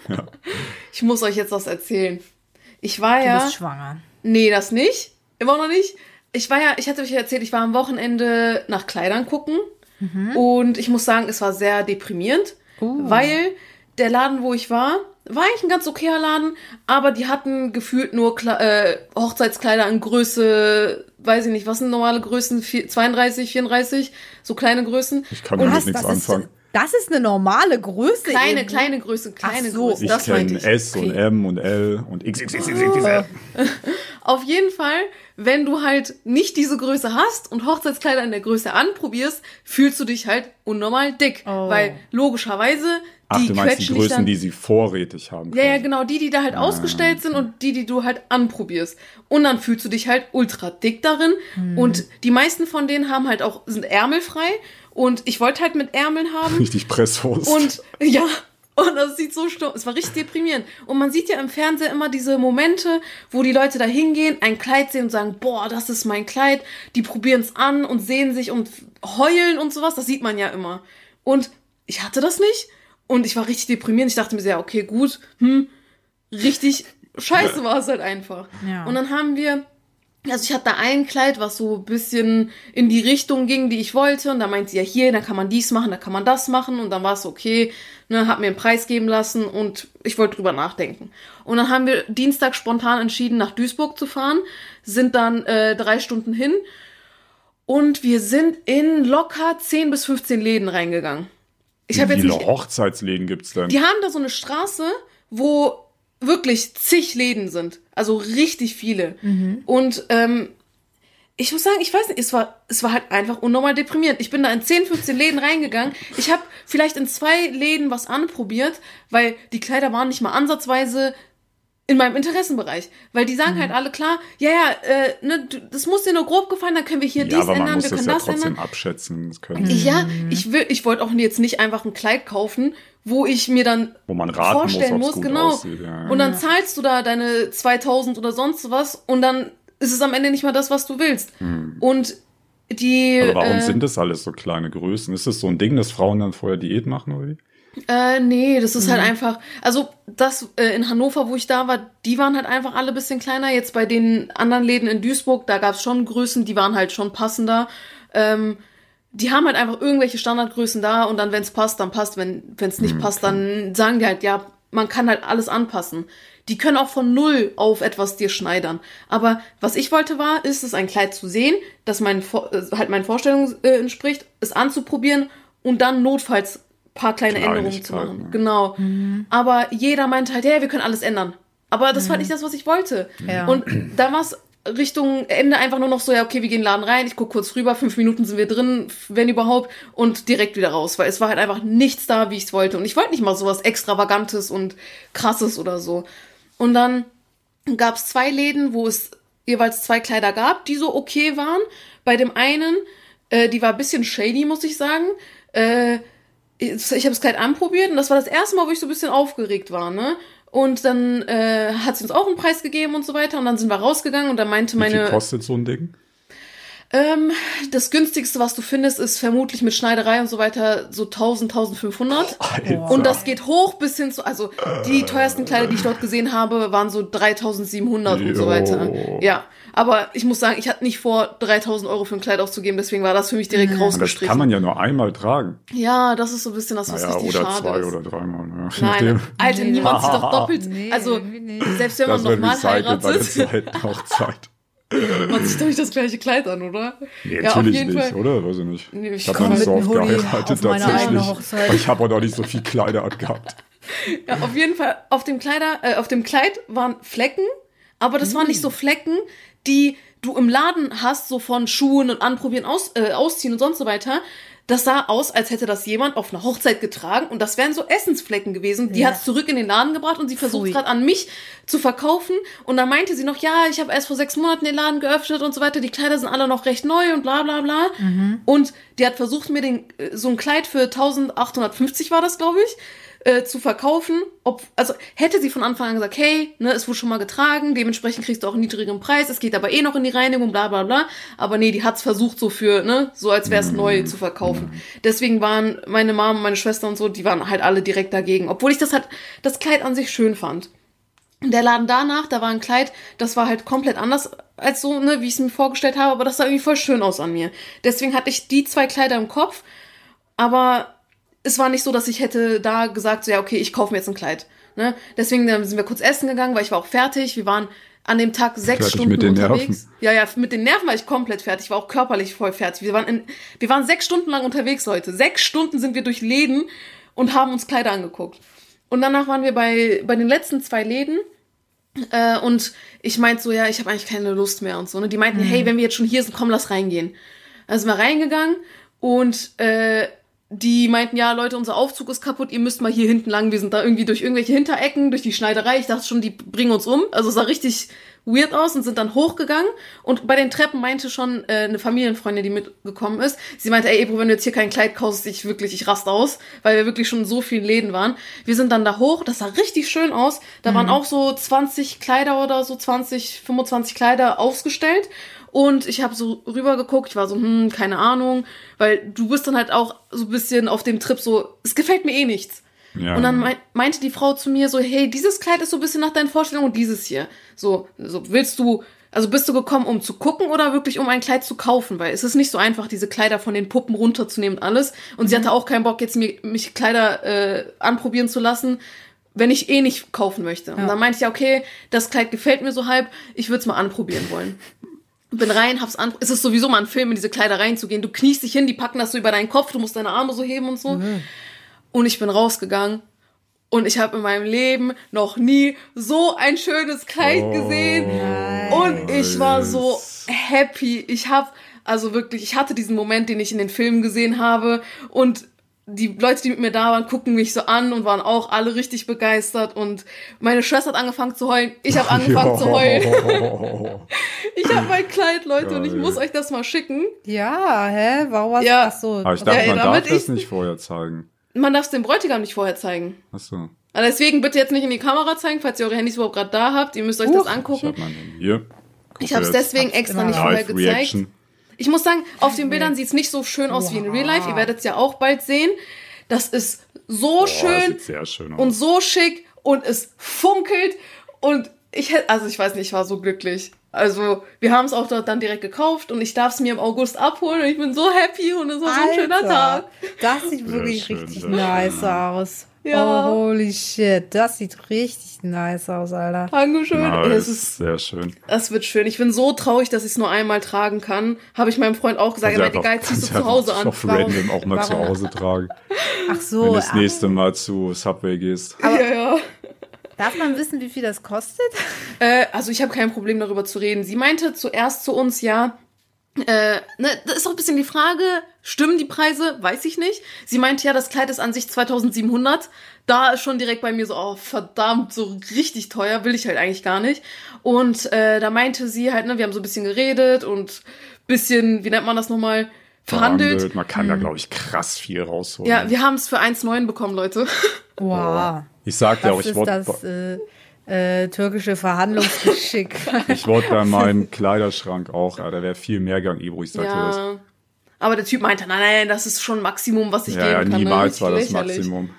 ich muss euch jetzt was erzählen. Ich war Du ja. bist schwanger. Nee, das nicht. Immer noch nicht. Ich war ja, ich hatte euch ja erzählt, ich war am Wochenende nach Kleidern gucken. Und ich muss sagen, es war sehr deprimierend, weil der Laden, wo ich war, war eigentlich ein ganz okayer Laden, aber die hatten gefühlt nur Kle äh, Hochzeitskleider in Größe, weiß ich nicht, was sind normale Größen, Vier- 32, 34, so kleine Größen. Ich kann damit nichts Das ist, anfangen. Das ist eine normale Größe. Kleine, eben. kleine Größe, kleine Ach so. Größe. Ich kenne ich. S und Okay. M und L und XXXXXL. Auf jeden Fall, wenn du halt nicht diese Größe hast und Hochzeitskleider in der Größe anprobierst, fühlst du dich halt unnormal dick. Oh. Weil logischerweise, Ach, die du meinst die Größen, dann. die sie vorrätig haben. ja, ja, genau, die, die da halt ausgestellt sind und die, die du halt anprobierst. Und dann fühlst du dich halt ultra dick darin. Und die meisten von denen haben halt auch, sind ärmelfrei. Und ich wollte halt mit Ärmeln haben. Richtig Presswurst. Und ja, und das sieht so stumm. Es war richtig deprimierend. Und man sieht ja im Fernseher immer diese Momente, wo die Leute da hingehen, ein Kleid sehen und sagen, boah, das ist mein Kleid. Die probieren es an und sehen sich und heulen und sowas. Das sieht man ja immer. Und ich hatte das nicht. Und ich war richtig deprimierend. Ich dachte mir so, ja, okay, gut, hm, richtig scheiße war es halt einfach. Ja. Und dann haben wir also ich hatte da ein Kleid, was so ein bisschen in die Richtung ging, die ich wollte. Und da meinte sie ja hier, da kann man dies machen, da kann man das machen. Und dann war es okay, ne, hab mir einen Preis geben lassen und ich wollte drüber nachdenken. Und dann haben wir Dienstag spontan entschieden, nach Duisburg zu fahren, sind dann äh, drei Stunden hin und wir sind in locker 10 bis 15 Läden reingegangen. Ich Wie habe jetzt viele nicht Hochzeitsläden gibt's denn? die haben da so eine Straße, wo wirklich zig Läden sind. Also richtig viele. Und ähm, ich muss sagen, ich weiß nicht, es war, es war halt einfach unnormal deprimierend. Ich bin da in 10, 15 Läden reingegangen. Ich habe vielleicht in zwei Läden was anprobiert, weil die Kleider waren nicht mal ansatzweise in meinem Interessenbereich. Weil die sagen halt alle klar, ja, ja, äh, ne, du- das muss dir nur grob gefallen, dann können wir hier ja, dies ändern, muss wir das können ja das trotzdem ändern. abschätzen können. Ja, ich will, ich wollte auch jetzt nicht einfach ein Kleid kaufen, wo ich mir dann Wo man raten vorstellen muss, muss, genau. aussieht. Ja. Und dann zahlst du da deine 2000 oder sonst was und dann ist es am Ende nicht mal das, was du willst. Und die aber warum äh, sind das alles so kleine Größen? Ist das so ein Ding, dass Frauen dann vorher Diät machen oder wie? Äh, nee, das ist Mhm. halt einfach, also das äh, in Hannover, wo ich da war, die waren halt einfach alle bisschen kleiner. Jetzt bei den anderen Läden in Duisburg, da gab's schon Größen, die waren halt schon passender. Ähm, die haben halt einfach irgendwelche Standardgrößen da und dann, wenn's passt, dann passt. Wenn wenn's nicht passt, dann sagen die halt, ja, man kann halt alles anpassen. Die können auch von null auf etwas dir schneidern. Aber was ich wollte war, ist es ein Kleid zu sehen, das meinen Vor- äh, halt meinen Vorstellungen äh, entspricht, es anzuprobieren und dann notfalls paar kleine Änderungen zu machen. ja. Genau. Aber jeder meinte halt, ja, wir können alles ändern. Aber das war nicht das, was ich wollte. Ja. Und da war es Richtung Ende einfach nur noch so, ja, okay, wir gehen in den Laden rein, ich guck kurz rüber, fünf Minuten sind wir drin, wenn überhaupt, und direkt wieder raus, weil es war halt einfach nichts da, wie ich es wollte. Und ich wollte nicht mal sowas Extravagantes und Krasses oder so. Und dann gab es zwei Läden, wo es jeweils zwei Kleider gab, die so okay waren. Bei dem einen, äh, die war ein bisschen shady, muss ich sagen. Äh, ich habe das Kleid anprobiert und das war das erste Mal, wo ich so ein bisschen aufgeregt war, ne? Und dann äh, hat sie uns auch einen Preis gegeben und so weiter. Und dann sind wir rausgegangen und dann meinte Wie meine. kostet so ein Ding? Ähm, das günstigste, was du findest, ist vermutlich mit Schneiderei und so weiter so 1000, 1500. Alter. Und das geht hoch bis hin zu, also die teuersten Kleider, die ich dort gesehen habe, waren so 3700 und so weiter. Ja, aber ich muss sagen, ich hatte nicht vor, 3000 Euro für ein Kleid auszugeben, deswegen war das für mich direkt Und das rausgestrichen. kann man ja nur einmal tragen. ja, das ist so ein bisschen das, was Naja, richtig oder schade zwei ist. oder dreimal. Je Nein. Alter, niemand sieht doch doppelt. Nee, also, selbst wenn man Das wird nochmal recycelt bei der heiratet, zweiten Hochzeit. man sieht doch nicht das gleiche Kleid an, oder? Nee, ja, auf natürlich jeden nicht, Fall. oder? Weiß ich nicht. Nee, ich ich habe noch nicht so oft Hoodie geheiratet tatsächlich. Ich habe auch noch nicht so viel Kleider angehabt. Ja, auf jeden Fall, auf dem Kleider, äh, auf dem Kleid waren Flecken, aber das waren nicht so Flecken, die du im Laden hast, so von Schuhen und Anprobieren, aus, äh, Ausziehen und sonst so weiter. Das sah aus, als hätte das jemand auf einer Hochzeit getragen und das wären so Essensflecken gewesen. Die Ja. hat's zurück in den Laden gebracht und sie versucht gerade an mich zu verkaufen. Und dann meinte sie noch, ja, ich habe erst vor sechs Monaten den Laden geöffnet und so weiter. Die Kleider sind alle noch recht neu und bla bla bla. Und die hat versucht, mir den, äh, so ein Kleid für 1850 war das, glaube ich, äh, zu verkaufen. Ob, also hätte sie von Anfang an gesagt, hey, ne, es wurde schon mal getragen, dementsprechend kriegst du auch einen niedrigeren Preis, es geht aber eh noch in die Reinigung, bla bla bla. Aber nee, die hat's versucht so für, ne, so als wäre es neu zu verkaufen. Deswegen waren meine Mom, meine Schwester und so, die waren halt alle direkt dagegen. Obwohl ich das halt, das Kleid an sich schön fand. Der Laden danach, da war ein Kleid, das war halt komplett anders als so, ne, wie ich es mir vorgestellt habe, aber das sah irgendwie voll schön aus an mir. Deswegen hatte ich die zwei Kleider im Kopf, aber es war nicht so, dass ich hätte da gesagt, so ja, okay, ich kaufe mir jetzt ein Kleid. Ne? Deswegen dann sind wir kurz essen gegangen, weil ich war auch fertig. Wir waren an dem Tag sechs Fertig Stunden mit den unterwegs. Nerven. Ja, ja, mit den Nerven war ich komplett fertig. Ich war auch körperlich voll fertig. Wir waren, in, wir waren sechs Stunden lang unterwegs, Leute. Sechs Stunden sind wir durch Läden und haben uns Kleider angeguckt. Und danach waren wir bei, bei den letzten zwei Läden. Äh, und ich meinte so, ja, ich habe eigentlich keine Lust mehr und so. Ne? Die meinten, hey, wenn wir jetzt schon hier sind, komm, lass reingehen. Dann sind wir reingegangen und äh, die meinten, ja, Leute, unser Aufzug ist kaputt, ihr müsst mal hier hinten lang. Wir sind da irgendwie durch irgendwelche Hinterecken, durch die Schneiderei. Ich dachte schon, die bringen uns um. Also sah richtig weird aus und sind dann hochgegangen. Und bei den Treppen meinte schon äh, eine Familienfreundin, die mitgekommen ist, sie meinte, ey, Ebro, wenn du jetzt hier kein Kleid kaufst, ich wirklich, ich rast aus, weil wir wirklich schon in so vielen Läden waren. Wir sind dann da hoch, das sah richtig schön aus. Da waren auch so 20 Kleider oder so, 20, 25 Kleider ausgestellt. Und ich habe so rüber geguckt, ich war so, hm, keine Ahnung, weil du bist dann halt auch so ein bisschen auf dem Trip so, es gefällt mir eh nichts. Ja. Und dann mei- meinte die Frau zu mir so, hey, dieses Kleid ist so ein bisschen nach deinen Vorstellungen und dieses hier. So, so willst du, also bist du gekommen, um zu gucken oder wirklich um ein Kleid zu kaufen? Weil es ist nicht so einfach, diese Kleider von den Puppen runterzunehmen und alles. Und sie hatte auch keinen Bock, jetzt mir, mich Kleider äh, anprobieren zu lassen, wenn ich eh nicht kaufen möchte. Und dann meinte ich ja, okay, das Kleid gefällt mir so halb, ich würde es mal anprobieren wollen. Bin rein, hab's an. Es ist sowieso mal ein Film, in diese Kleider reinzugehen. Du kniest dich hin, die packen das so über deinen Kopf, du musst deine Arme so heben und so. Und ich bin rausgegangen und ich habe in meinem Leben noch nie so ein schönes Kleid Oh. gesehen. Und ich war so happy. Ich habe also wirklich, ich hatte diesen Moment, den ich in den Filmen gesehen habe und die Leute, die mit mir da waren, gucken mich so an und waren auch alle richtig begeistert und meine Schwester hat angefangen zu heulen. Ich habe angefangen zu heulen. Ich habe mein Kleid, Leute, und ich Geil. muss euch das mal schicken. Ja, hä? Warum hast Ja. Ach so. Aber ich Ja, dachte, ey, man damit darf das ich- nicht vorher zeigen. Man darf es dem Bräutigam nicht vorher zeigen. Achso. Also deswegen bitte jetzt nicht in die Kamera zeigen, falls ihr eure Handys überhaupt gerade da habt. Ihr müsst euch das Huch. Ich angucken. Ich habe es jetzt. deswegen Hab's extra nicht vorher gezeigt. Live-Reaction. Ich muss sagen, auf den Bildern sieht es nicht so schön aus wie in Real Life. Ihr werdet es ja auch bald sehen. Das ist so Boah, schön schön aus. und so schick und es funkelt und ich hätte, also ich weiß nicht, ich war so glücklich. Also wir haben es auch dort dann direkt gekauft und ich darf es mir im August abholen und ich bin so happy und es war so ein schöner Tag. Das sieht wirklich schön, richtig nice aus. Ja. Oh, holy shit. Das sieht richtig nice aus, Alter. Dankeschön. Nice, Es ist sehr schön. Das wird schön. Ich bin so traurig, dass ich es nur einmal tragen kann. Habe ich meinem Freund auch gesagt. Er meinte, geil, ziehst du zu Hause an. Auf Warum? random auch mal zu Warum? Hause tragen. Ach Wenn so. du das ah, nächste Mal zu Subway gehst. Ja, ja. Darf man wissen, wie viel das kostet? Äh, also ich habe kein Problem darüber zu reden. Sie meinte zuerst zu uns, ja, äh, ne, das ist auch ein bisschen die Frage, stimmen die Preise? Weiß ich nicht. Sie meinte ja, das Kleid ist an sich 2700. Da ist schon direkt bei mir so, oh verdammt, so richtig teuer, will ich halt eigentlich gar nicht. Und äh, da meinte sie halt, ne, wir haben so ein bisschen geredet und bisschen, wie nennt man das nochmal, verhandelt. Man kann da, glaube ich, krass viel rausholen. Ja, wir haben es für 1,9 bekommen, Leute. Wow. Ich sagte auch, Das ich ist wollte das äh, äh, türkische Verhandlungsgeschick. ich wollte bei meinem Kleiderschrank auch, ja, da wäre viel mehr gegangen, Ivo, ich sagte das. Ja. Aber der Typ meinte, nein, nein, das ist schon Maximum, was ich Ja, ja, geben kann. ne? niemals war das. Maximum.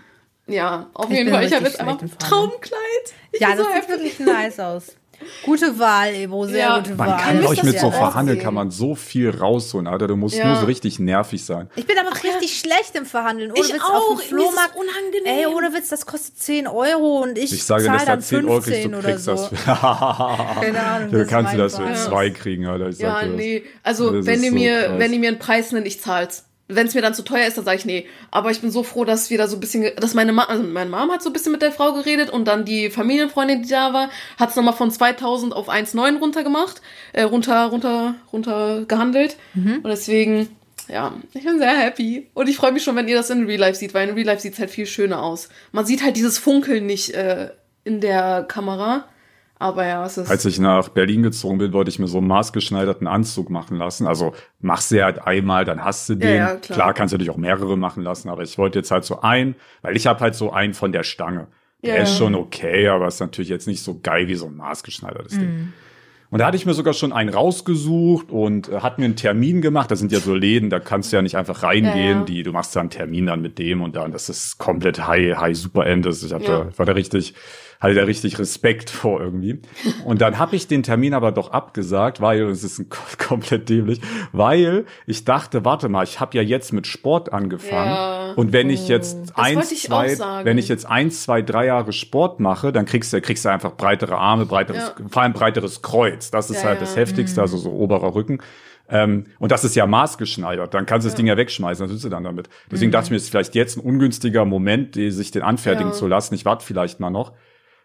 Ja, auf Ich jeden Fall. Ich habe jetzt einfach ein. Traumkleid. Ich ja, das so sieht wirklich nice aus. Gute Wahl, Ebro, sehr Ja. gute Man Wahl. kann, glaube ich, das mit so Verhandeln kann man so viel rausholen, Alter. Du musst Ja. nur so richtig nervig sein. Ich bin aber richtig schlecht im Verhandeln. Ohne Ich Witz auch. auf dem Flohmarkt. unangenehm. Ey, ohne Witz, das kostet 10 Euro und ich, Ich sage dir, zahle dann 10 Euro kriegst, 15 du oder kriegst so. das. Keine Ahnung. Du kannst ist du das für zwei kriegen, Alter. Ich Ja, nee. Also, wenn ihr so mir, wenn ihr mir einen Preis nennt, ich zahl's. Wenn es mir dann zu teuer ist, dann sage ich nee. Aber ich bin so froh, dass wir da so ein bisschen, dass meine Mama, also meine Mom hat so ein bisschen mit der Frau geredet und dann die Familienfreundin, die da war, hat es nochmal von 2000 auf 1,9 runter gemacht, äh, runter, runter, runter gehandelt. Mhm. Und deswegen, ja, ich bin sehr happy. Und ich freue mich schon, wenn ihr das in Real Life seht, weil in Real Life sieht es halt viel schöner aus. Man sieht halt dieses Funkeln nicht äh, in der Kamera. Aber ja, es ist. Als ich nach Berlin gezogen bin, wollte ich mir so einen maßgeschneiderten Anzug machen lassen. Also machst du halt einmal, dann hast du den. ja, klar. kannst du natürlich auch mehrere machen lassen, aber ich wollte jetzt halt so einen, weil ich habe halt so einen von der Stange. Der Ja, ist ja. schon okay, aber ist natürlich jetzt nicht so geil wie so ein maßgeschneidertes Ding. Und da hatte ich mir sogar schon einen rausgesucht und äh, hat mir einen Termin gemacht. Das sind ja so Läden, da kannst du ja nicht einfach reingehen. Ja, ja. Die, du machst da einen Termin dann mit dem und dann, das ist komplett high, high super end. Das, ich hatte, Ja. war da richtig, hatte da richtig Respekt vor irgendwie. Und dann habe ich den Termin aber doch abgesagt, weil, es ist ein, komplett dämlich, weil ich dachte, warte mal, ich habe ja jetzt mit Sport angefangen. Ja. Und wenn ich jetzt eins, wollte ich auch zwei, wenn ich jetzt eins, zwei, drei Jahre Sport mache, dann kriegst du, kriegst du einfach breitere Arme, breiteres, vor allem breiteres Kreuz. Das ist Ja, halt ja. das Heftigste, also so oberer Rücken. Ähm, und das ist ja maßgeschneidert. Dann kannst du das Ding ja wegschmeißen, was willst du dann damit? Deswegen dachte ich mir, es ist vielleicht jetzt ein ungünstiger Moment, sich den anfertigen Ja. zu lassen. Ich warte vielleicht mal noch.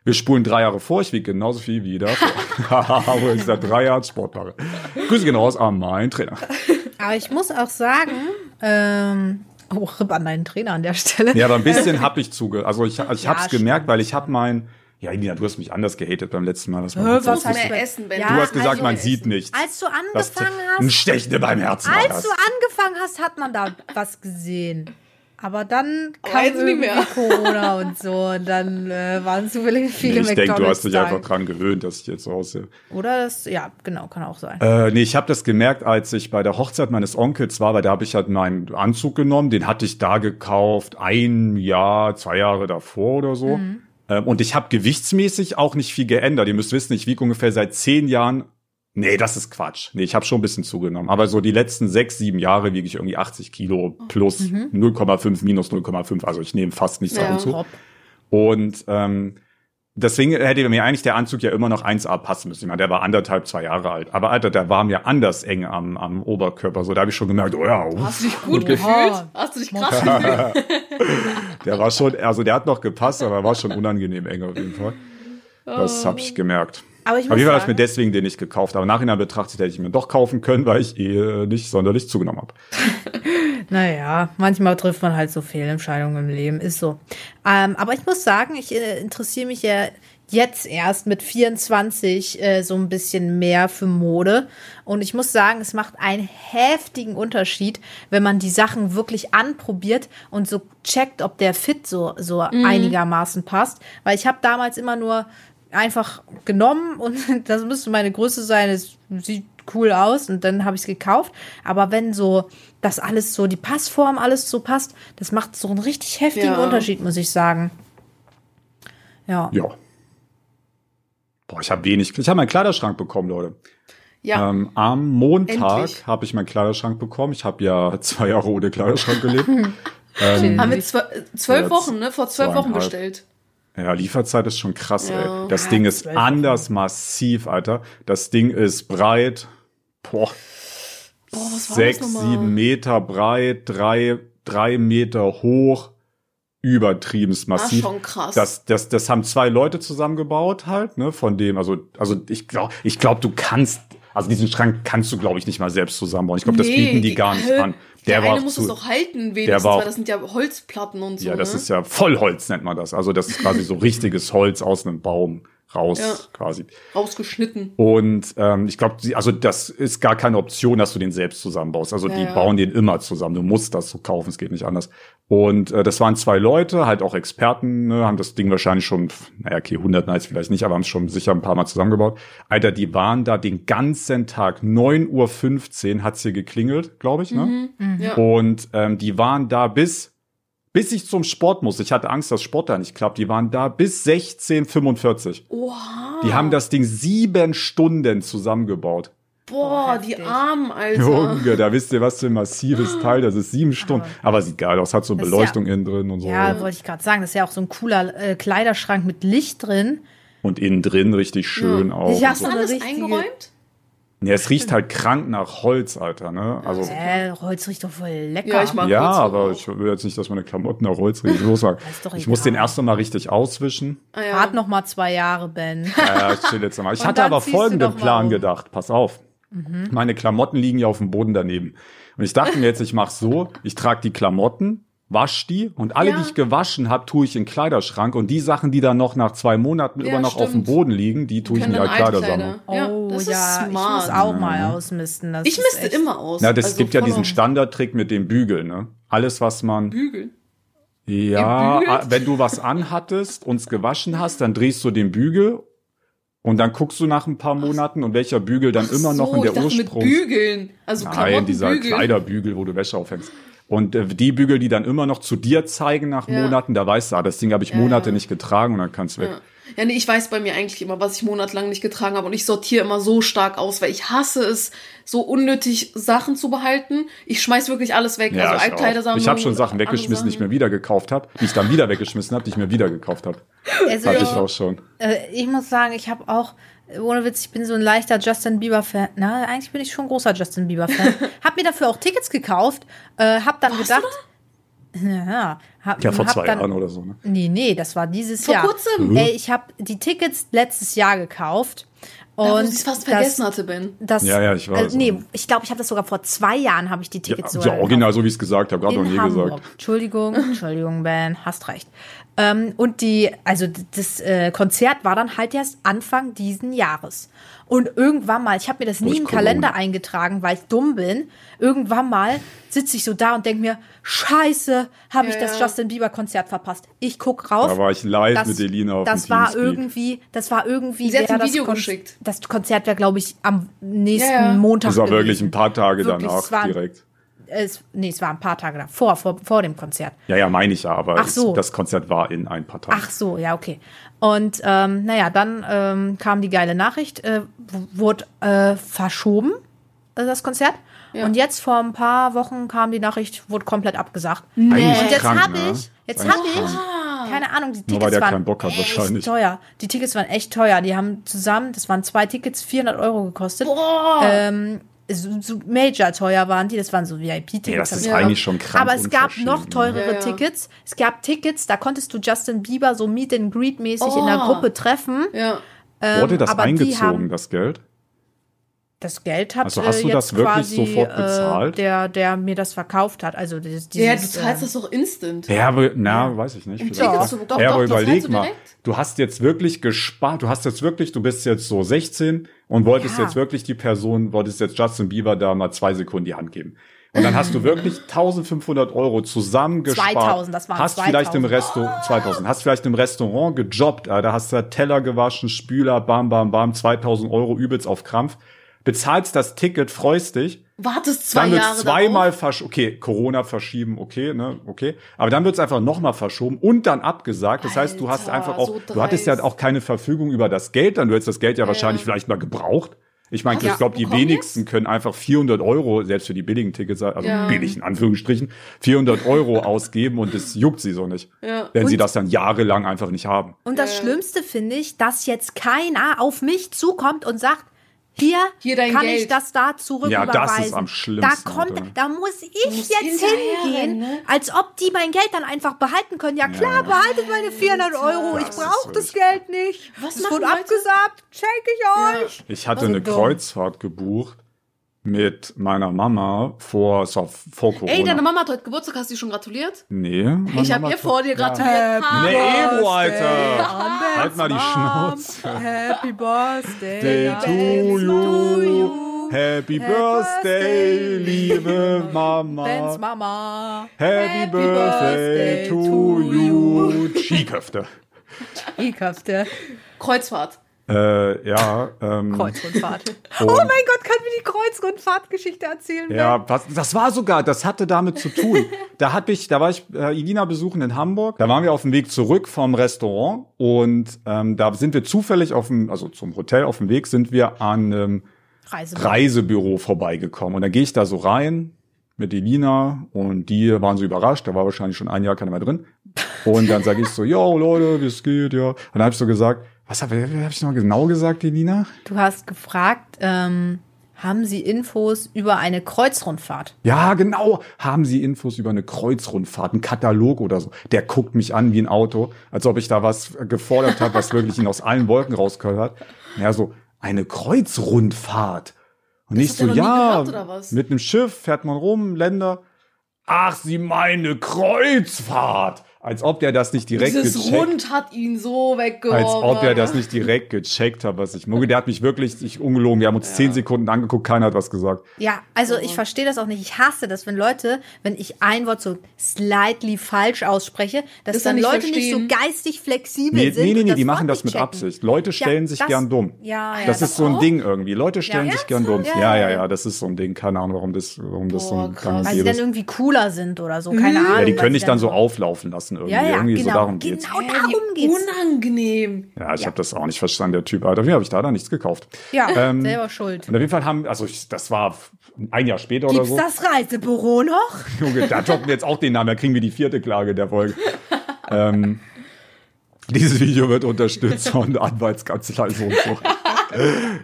Wir spulen drei Jahre vor, ich wiege genauso viel wie da. Wo ich seit drei Jahren Sport mache. Grüße gehen raus an meinen Trainer. Aber ich muss auch sagen, ähm, oh, Ripp an deinen Trainer an der Stelle. Ja, aber ein bisschen hab ich zuge. Also ich, ich Ja, hab's stimmt. gemerkt, weil ich hab mein. Ja, Nina, du hast mich anders gehatet beim letzten Mal. Das war Hä, witzig. was Du mehr das? essen, Ben. Ja, du hast gesagt, also- man sieht nichts. Als du Das- angefangen Ein hast, Stechende beim Herzen. als du angefangen hast, hat man da was gesehen. Aber dann kam nicht irgendwie mehr. Corona und so und dann äh, waren zu viele, viele ich denke, du hast dich einfach dran gewöhnt, dass ich jetzt so aussehe. Oder das, ja, genau, kann auch sein. Äh, nee, ich habe das gemerkt, als ich bei der Hochzeit meines Onkels war, weil da habe ich halt meinen Anzug genommen, den hatte ich da gekauft, ein Jahr, zwei Jahre davor oder so. Ähm, und ich habe gewichtsmäßig auch nicht viel geändert. Ihr müsst wissen, ich wiege ungefähr seit zehn Jahren. Nee, das ist Quatsch. Nee, ich habe schon ein bisschen zugenommen. Aber so die letzten sechs, sieben Jahre wiege ich irgendwie 80 Kilo plus 0,5 minus 0,5. Also ich nehme fast nichts Ja. davon zu. Und ähm, deswegen hätte mir eigentlich der Anzug ja immer noch 1A passen müssen. Ich meine, der war anderthalb, zwei Jahre alt. Aber Alter, der war mir anders eng am, am Oberkörper. So, da habe ich schon gemerkt, oh ja, uff, Hast du dich gut Okay. gefühlt? Hast du dich krass gefühlt? der war schon, also der hat noch gepasst, aber war schon unangenehm eng auf jeden Fall. Das habe ich gemerkt. Aber ich Auf muss jeden Fall habe ich mir sagen, deswegen den nicht gekauft. Aber nachhinein betrachtet hätte ich mir doch kaufen können, weil ich eh nicht sonderlich zugenommen habe. naja, manchmal trifft man halt so Fehlentscheidungen im Leben, ist so. Ähm, aber ich muss sagen, ich äh, interessiere mich ja jetzt erst mit 24 äh, so ein bisschen mehr für Mode. Und ich muss sagen, es macht einen heftigen Unterschied, wenn man die Sachen wirklich anprobiert und so checkt, ob der Fit so, so einigermaßen passt. Weil ich habe damals immer nur einfach genommen und das müsste meine Größe sein. Es sieht cool aus und dann habe ich es gekauft. Aber wenn so das alles so, die Passform alles so passt, das macht so einen richtig heftigen Ja. Unterschied, muss ich sagen. Ja. Ja. Boah, ich habe wenig. Ich habe meinen Kleiderschrank bekommen, Leute. Ja. Ähm, am Montag habe ich meinen Kleiderschrank bekommen. Ich habe ja zwei Jahre ohne Kleiderschrank gelebt. ähm, Haben wir zwe- zwölf Wochen, ne? Vor zwölf Wochen bestellt. Ja, Lieferzeit ist schon krass, Ja. ey. Das Ding ist anders massiv, Alter. Das Ding ist breit. Boah, Boah, was war sechs, das sieben Meter breit, drei, drei Meter hoch. Übertriebens massiv. schon krass. Das, das, das haben zwei Leute zusammengebaut halt, ne, von dem, also, also ich glaube, ich glaube, du kannst, also diesen Schrank kannst du, glaube ich, nicht mal selbst zusammenbauen. Ich glaube, das Nee, bieten die gar nicht an. Der, war eine muss zu, es doch halten, wenigstens, war weil das sind ja Holzplatten und so. Ja, das ne? ist ja Vollholz nennt man das. Also das ist quasi so richtiges Holz aus einem Baum raus Ja. quasi. rausgeschnitten. Und ähm, ich glaube, also das ist gar keine Option, dass du den selbst zusammenbaust. Also Ja, die ja. bauen den immer zusammen. Du musst das so kaufen, es geht nicht anders. Und äh, das waren zwei Leute, halt auch Experten, ne, haben das Ding wahrscheinlich schon, naja, okay, 100 Nights vielleicht nicht, aber haben es schon sicher ein paar Mal zusammengebaut. Alter, die waren da den ganzen Tag, 9.15 Uhr hat's hier geklingelt, glaube ich, ne? Ja. Und ähm, die waren da bis, bis ich zum Sport musste. Ich hatte Angst, dass Sport da nicht klappt. Die waren da bis 16.45 Oha. Die haben das Ding sieben Stunden zusammengebaut. Boah, die heftig. Armen, Alter. Junge, da wisst ihr, was für ein massives Teil das ist. Sieben Stunden. Aber sieht geil aus, hat so Das Beleuchtung innen drin und so. Ja, wollte ich gerade sagen. Das ist ja auch so ein cooler äh, Kleiderschrank mit Licht drin. Und innen drin richtig schön Ja. auch. Ich hasse so. Alles richtige- eingeräumt? Ja, es riecht halt krank nach Holz, Alter, ne? Also, Äh, Holz riecht doch voll lecker. Ja, ich mag ja, Holz aber auch. ich will jetzt nicht, dass meine Klamotten nach Holz riechen. Ist doch ich muss den erst noch mal richtig auswischen. Ah, ja. Wart noch mal zwei Jahre, Ben. Ja, ja, ich chill jetzt mal. Ich Und hatte aber folgenden Plan um. gedacht. Pass auf. Meine Klamotten liegen ja auf dem Boden daneben. Und ich dachte mir jetzt, ich mache so, ich trage die Klamotten, wasch die und alle, Ja. die ich gewaschen habe, tue ich in den Kleiderschrank und die Sachen, die dann noch nach zwei Monaten Ja, immer noch auf dem stimmt. Boden liegen, die tue ich in die Kleidersammlung. Oh Ja, das ja, ist ich muss smart. auch mal ausmisten. Das Ich misste immer aus. Na, das Also gibt ja diesen Standardtrick mit dem Bügeln, ne? Alles, was man Bügel. Ja, ah, wenn du was anhattest und es gewaschen hast, dann drehst du den Bügel Und dann guckst du nach ein paar Monaten und welcher Bügel dann immer noch so, in der ich dachte Ursprung. mit Bügeln. Also Nein, dieser. Kleiderbügel, wo du Wäsche aufhängst. Und äh, die Bügel, die dann immer noch zu dir zeigen nach Ja. Monaten, da weißt du, ah, das Ding habe ich Monate ja. nicht getragen und dann kannst du weg. Ja. ja, nee, ich weiß bei mir eigentlich immer, was ich monatelang nicht getragen habe. Und ich sortiere immer so stark aus, weil ich hasse es, so unnötig Sachen zu behalten. Ich schmeiß wirklich alles weg. also ich auch. Altkleidersammlung. Ich habe schon Sachen weggeschmissen, die ich mir wieder gekauft habe, die ich dann wieder weggeschmissen habe, die ich mir wieder gekauft habe. Also, Hatte ich auch schon. Äh, ich muss sagen, ich habe auch, ohne Witz, ich bin so ein leichter Justin Bieber-Fan. Na, eigentlich bin ich schon ein großer Justin Bieber-Fan. hab mir dafür auch Tickets gekauft, äh, hab dann Warst gedacht. Ja, hab, Ja, vor hab zwei dann, Jahren oder so. Ne? Nee, nee, das war dieses Vor Jahr. kurzem? Ey, ich habe die Tickets letztes Jahr gekauft. Da, wo Und es fast das- vergessen hatte, Ben. Das, Ja, ja, ich weiß. Äh, nee, ich glaube, ich habe das sogar vor zwei Jahren habe ich die Ja, Tickets ja, sogar original, so wie ich es gesagt habe, gerade noch nie Hamburg. gesagt. Entschuldigung, Entschuldigung, Ben, hast recht. Ähm, und die, also das äh, Konzert war dann halt erst Anfang diesen Jahres. Und irgendwann mal, ich habe mir das nie Durch im. Kalender eingetragen, weil ich dumm bin. Irgendwann mal sitze ich so da und denke mir, Scheiße, habe ich Ja, das. Justin Bieber Konzert verpasst. Ich guck rauf. Da war ich live mit Elina auf Das dem war Teamspeak. irgendwie, das war irgendwie. Sie hat ein Video das geschickt. Das Konzert wäre, glaube ich, am nächsten Ja, ja. Montag. Das war wirklich ein paar Tage Wirklich, danach es war- direkt. Es, nee, es war ein paar Tage davor, vor, vor dem Konzert. Ja, ja, meine ich ja, aber Ach so. es, das Konzert war in ein paar Tagen. Ach so, ja, okay. Und ähm, naja, dann ähm, kam die geile Nachricht, äh, wurde äh, verschoben, äh, das Konzert. Ja. Und jetzt vor ein paar Wochen kam die Nachricht, wurde komplett abgesagt. Eigentlich Und jetzt habe ne? ich, jetzt habe ich, keine Ahnung, die Nur Tickets weil der waren keinen Bock hat, echt wahrscheinlich. teuer. Die Tickets waren echt teuer. Die haben zusammen, das waren zwei Tickets, 400 Euro gekostet. Boah. Ähm, so, so major teuer waren die, das waren so VIP-Tickets. Nee, das ist Ja. eigentlich schon krank. Aber es gab noch ne? teurere Ja, ja. Tickets. Es gab Tickets, da konntest du Justin Bieber so Meet and Greet mäßig in der Oh. Gruppe treffen. Ja. Ähm, Wurde das aber die eingezogen, haben- das Geld? Das Geld hat Also hast äh, du jetzt das wirklich quasi, sofort bezahlt? Äh, der, der mir das verkauft hat. Also dieses, Ja, du dieses, zahlst äh, das doch instant. Ja, aber, na, weiß ich nicht. Bekommen. ja, Doch, aber doch, überleg du mal, direkt. du hast jetzt wirklich gespart, du hast jetzt wirklich, du bist jetzt so 16 und wolltest Ja. jetzt wirklich die Person, wolltest jetzt Justin Bieber da mal zwei Sekunden die Hand geben. Und dann hast du wirklich 1500 Euro zusammengespart. 2000, das waren Hast 2000. vielleicht im Restaurant, 2000, hast vielleicht im Restaurant gejobbt, äh, da hast du Teller gewaschen, Spüler, bam, bam, bam, 2000 Euro übelst auf Krampf. Bezahlst das Ticket, freust dich, Wartest zwei dann wird Jahre zweimal verschoben. Okay, Corona verschieben, okay, ne, okay. Aber dann wird es einfach nochmal verschoben und dann abgesagt. Das heißt, du hast Alter, einfach auch, so du hattest ja auch keine Verfügung über das Geld, dann du hättest das Geld ja, wahrscheinlich ja. vielleicht mal gebraucht. Ich meine, Hast ich glaube, die wenigsten können einfach 400 Euro, selbst für die billigen Tickets, also Ja. billig in Anführungsstrichen, 400 Euro ausgeben und das juckt sie so nicht. Ja. Wenn sie Und- das dann jahrelang einfach nicht haben. Und das Ja. Schlimmste finde ich, dass jetzt keiner auf mich zukommt und sagt, hier, Hier dein kann Geld. ich das da zurück Ja, das ist überweisen. am schlimmsten, Da kommt, da muss ich jetzt hingehen, ne? als ob die mein Geld dann einfach behalten können. Ja klar, behaltet meine 400 Euro. Ich Das ist brauche das Geld nicht. Was es machen wurde Leute? abgesagt. Schenke ich euch. Ich hatte Also eine. Kreuzfahrt gebucht mit meiner Mama vor, war vor Corona. Ey, deine Mama hat heute Geburtstag, hast du schon gratuliert? Nee. Ich habe ihr vor dir gratuliert. Ha. Nee, Ebro, Alter. Halt mal die. Schnauze. Happy Birthday Day to you. Happy Birthday, liebe Bens Mama. Mama. Happy Birthday to you. Skiköfte. Ekelhafte Kreuzfahrt. Äh, ja, ähm, Kreuzrundfahrt. oh mein Gott, kann mir die Kreuzrundfahrtgeschichte erzählen? Ja, was, das war sogar, das hatte damit zu tun. Da hab ich, da war ich äh, Elina besuchen in Hamburg. Da waren wir auf dem Weg zurück vom Restaurant und ähm, da sind wir zufällig auf dem, also zum Hotel auf dem Weg sind wir an einem Reise. Reisebüro vorbeigekommen. Und dann gehe ich da so rein mit Elina und die waren so überrascht. Da war wahrscheinlich schon ein Jahr keiner mehr drin. Und dann sage ich so, yo Leute, wie es geht, ja. Und dann habe ich so gesagt, was habe hab ich noch genau gesagt, Elina? Du hast gefragt, ähm, haben Sie Infos über eine Kreuzrundfahrt? Ja, genau. Haben Sie Infos über eine Kreuzrundfahrt, einen Katalog oder so? Der guckt mich an wie ein Auto, als ob ich da was gefordert habe, was wirklich ihn aus allen Wolken rausgehört hat. Ja, so eine Kreuzrundfahrt. Und nicht hast so, ja, gehört, mit einem Schiff fährt man rum, Länder. Ach, Sie meine Kreuzfahrt. Als ob der das nicht direkt Dieses gecheckt Rund hat ihn so weggeworfen. als ob er das nicht direkt gecheckt hat, was ich mucke. Der hat mich wirklich, ich ungelogen, wir haben uns zehn Sekunden angeguckt, keiner hat was gesagt. Ja, also ich verstehe das auch nicht. Ich hasse das, wenn Leute, wenn ich ein Wort so slightly falsch ausspreche, dass Das dann nicht Leute nicht so verstehen. geistig flexibel Nee, sind. nee, nee, nee, das die machen das nicht mit checken. Absicht. Leute stellen Ja, sich das- gern dumm. Ja, ja, das ist so ein auch? Ding irgendwie. Leute stellen Ja, sich gern dumm. Ja, Ja, ja, ja. ja, das ist so ein Ding. Keine Ahnung, warum das, warum das so Boah, ein krass. gang Weil sie dann irgendwie cooler sind oder so, keine Ahnung. Ja, die können dich dann so auflaufen lassen irgendwie. Ja, ja, irgendwie so genau, darum geht's. genau darum wie geht's. Unangenehm. Ja, ich Ja. habe das auch nicht verstanden, der Typ. Alter, wie habe ich da dann nichts gekauft? Ja, Ähm, selber schuld. Und auf jeden Fall haben, also ich, das war ein Jahr später Gibt's oder so. das Reisebüro noch? Junge, da toppen wir jetzt auch den Namen, da kriegen wir die vierte Klage der Folge. ähm, dieses Video wird unterstützt von der Anwaltskanzlei so und so.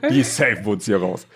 Die safe wohnt hier raus.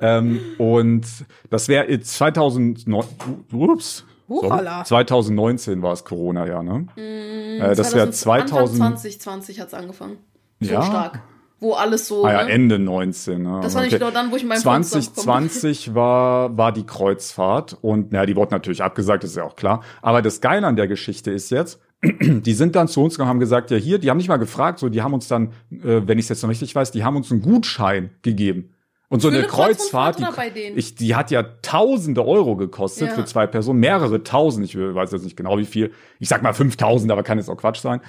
Ähm, und das wäre 2009, ups, Hurala. 2019 war es Corona, ja, ne? äh, das wäre 2000, 2020 hat's angefangen. So Ja. stark. Wo alles so. ah ja, ne? Ende 19. Ne? Das war nicht genau dann, wo ich meinen Freund zusammengekommen bin. 2020 war, war die Kreuzfahrt und naja, die wurde natürlich abgesagt, ist ja auch klar. Aber das Geile an der Geschichte ist jetzt, die sind dann zu uns gekommen, haben gesagt, ja hier, die haben nicht mal gefragt, so die haben uns dann, äh, wenn ich es jetzt noch richtig weiß, die haben uns einen Gutschein gegeben. Und so Für eine eine Kreuzfahrt Kreuzfahrt, die, ich, die hat ja tausende Euro gekostet Ja. für zwei Personen, mehrere tausend, ich weiß jetzt nicht genau wie viel. Ich sag mal 5000, aber kann jetzt auch Quatsch sein.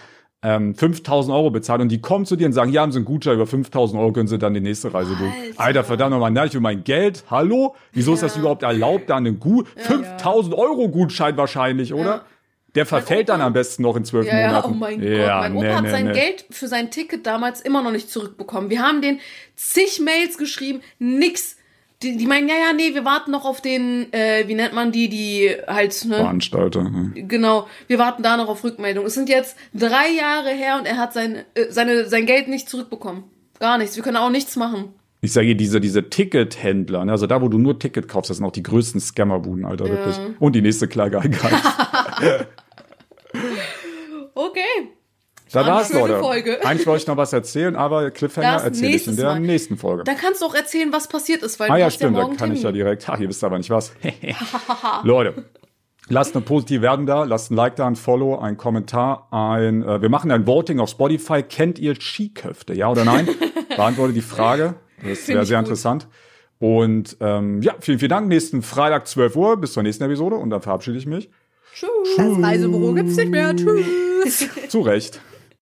Ähm, 5000 Euro bezahlt und die kommen zu dir und sagen, ja, haben sie einen Gutschein über 5000 Euro, können sie dann die nächste Reise buchen. Alter. Alter, verdammt nochmal, na, ich will mein Geld. Hallo? Wieso ist das überhaupt erlaubt, da einen Gut 5000 Euro Gutschein wahrscheinlich, oder? Ja. Der verfällt dann am besten noch in zwölf Ja, ja, Monaten. oh mein Ja, Gott. Mein Opa nee, hat nee, sein nee. Geld für sein Ticket damals immer noch nicht zurückbekommen. Wir haben den zig Mails geschrieben, nix. Die, die meinen, ja, ja, nee, wir warten noch auf den, äh, wie nennt man die, die halt, ne? Veranstalter. ne? Genau, wir warten da noch auf Rückmeldung. Es sind jetzt drei Jahre her und er hat sein, äh, seine, sein Geld nicht zurückbekommen. Gar nichts. Wir können auch nichts machen. Ich sage dir, diese, diese Tickethändler, ne, also da, wo du nur Ticket kaufst, das sind auch die größten Scammerbuden, Alter, wirklich. Und die nächste Klage eingereicht. Okay. da schöne Leute. Folge. Eigentlich wollte ich noch was erzählen, aber Cliffhanger erzähle ich in der Mal. nächsten Folge. Da kannst du auch erzählen, was passiert ist, weil Ah du ja, hast stimmt, ja da morgen kann ich ja Termin. direkt. Ach, ihr wisst aber nicht was. Leute, lasst eine positive Wertung da, lasst ein Like da, ein Follow, ein Kommentar, ein. Äh, wir machen ein Voting auf Spotify. Kennt ihr Skiköfte, ja oder nein? Beantworte die Frage. Das wäre sehr gut. interessant. Und ähm, ja, vielen, vielen Dank. Nächsten Freitag 12 Uhr. Bis zur nächsten Episode und dann verabschiede ich mich. Das Reisebüro gibt's nicht mehr. Tschüss. Zu Recht.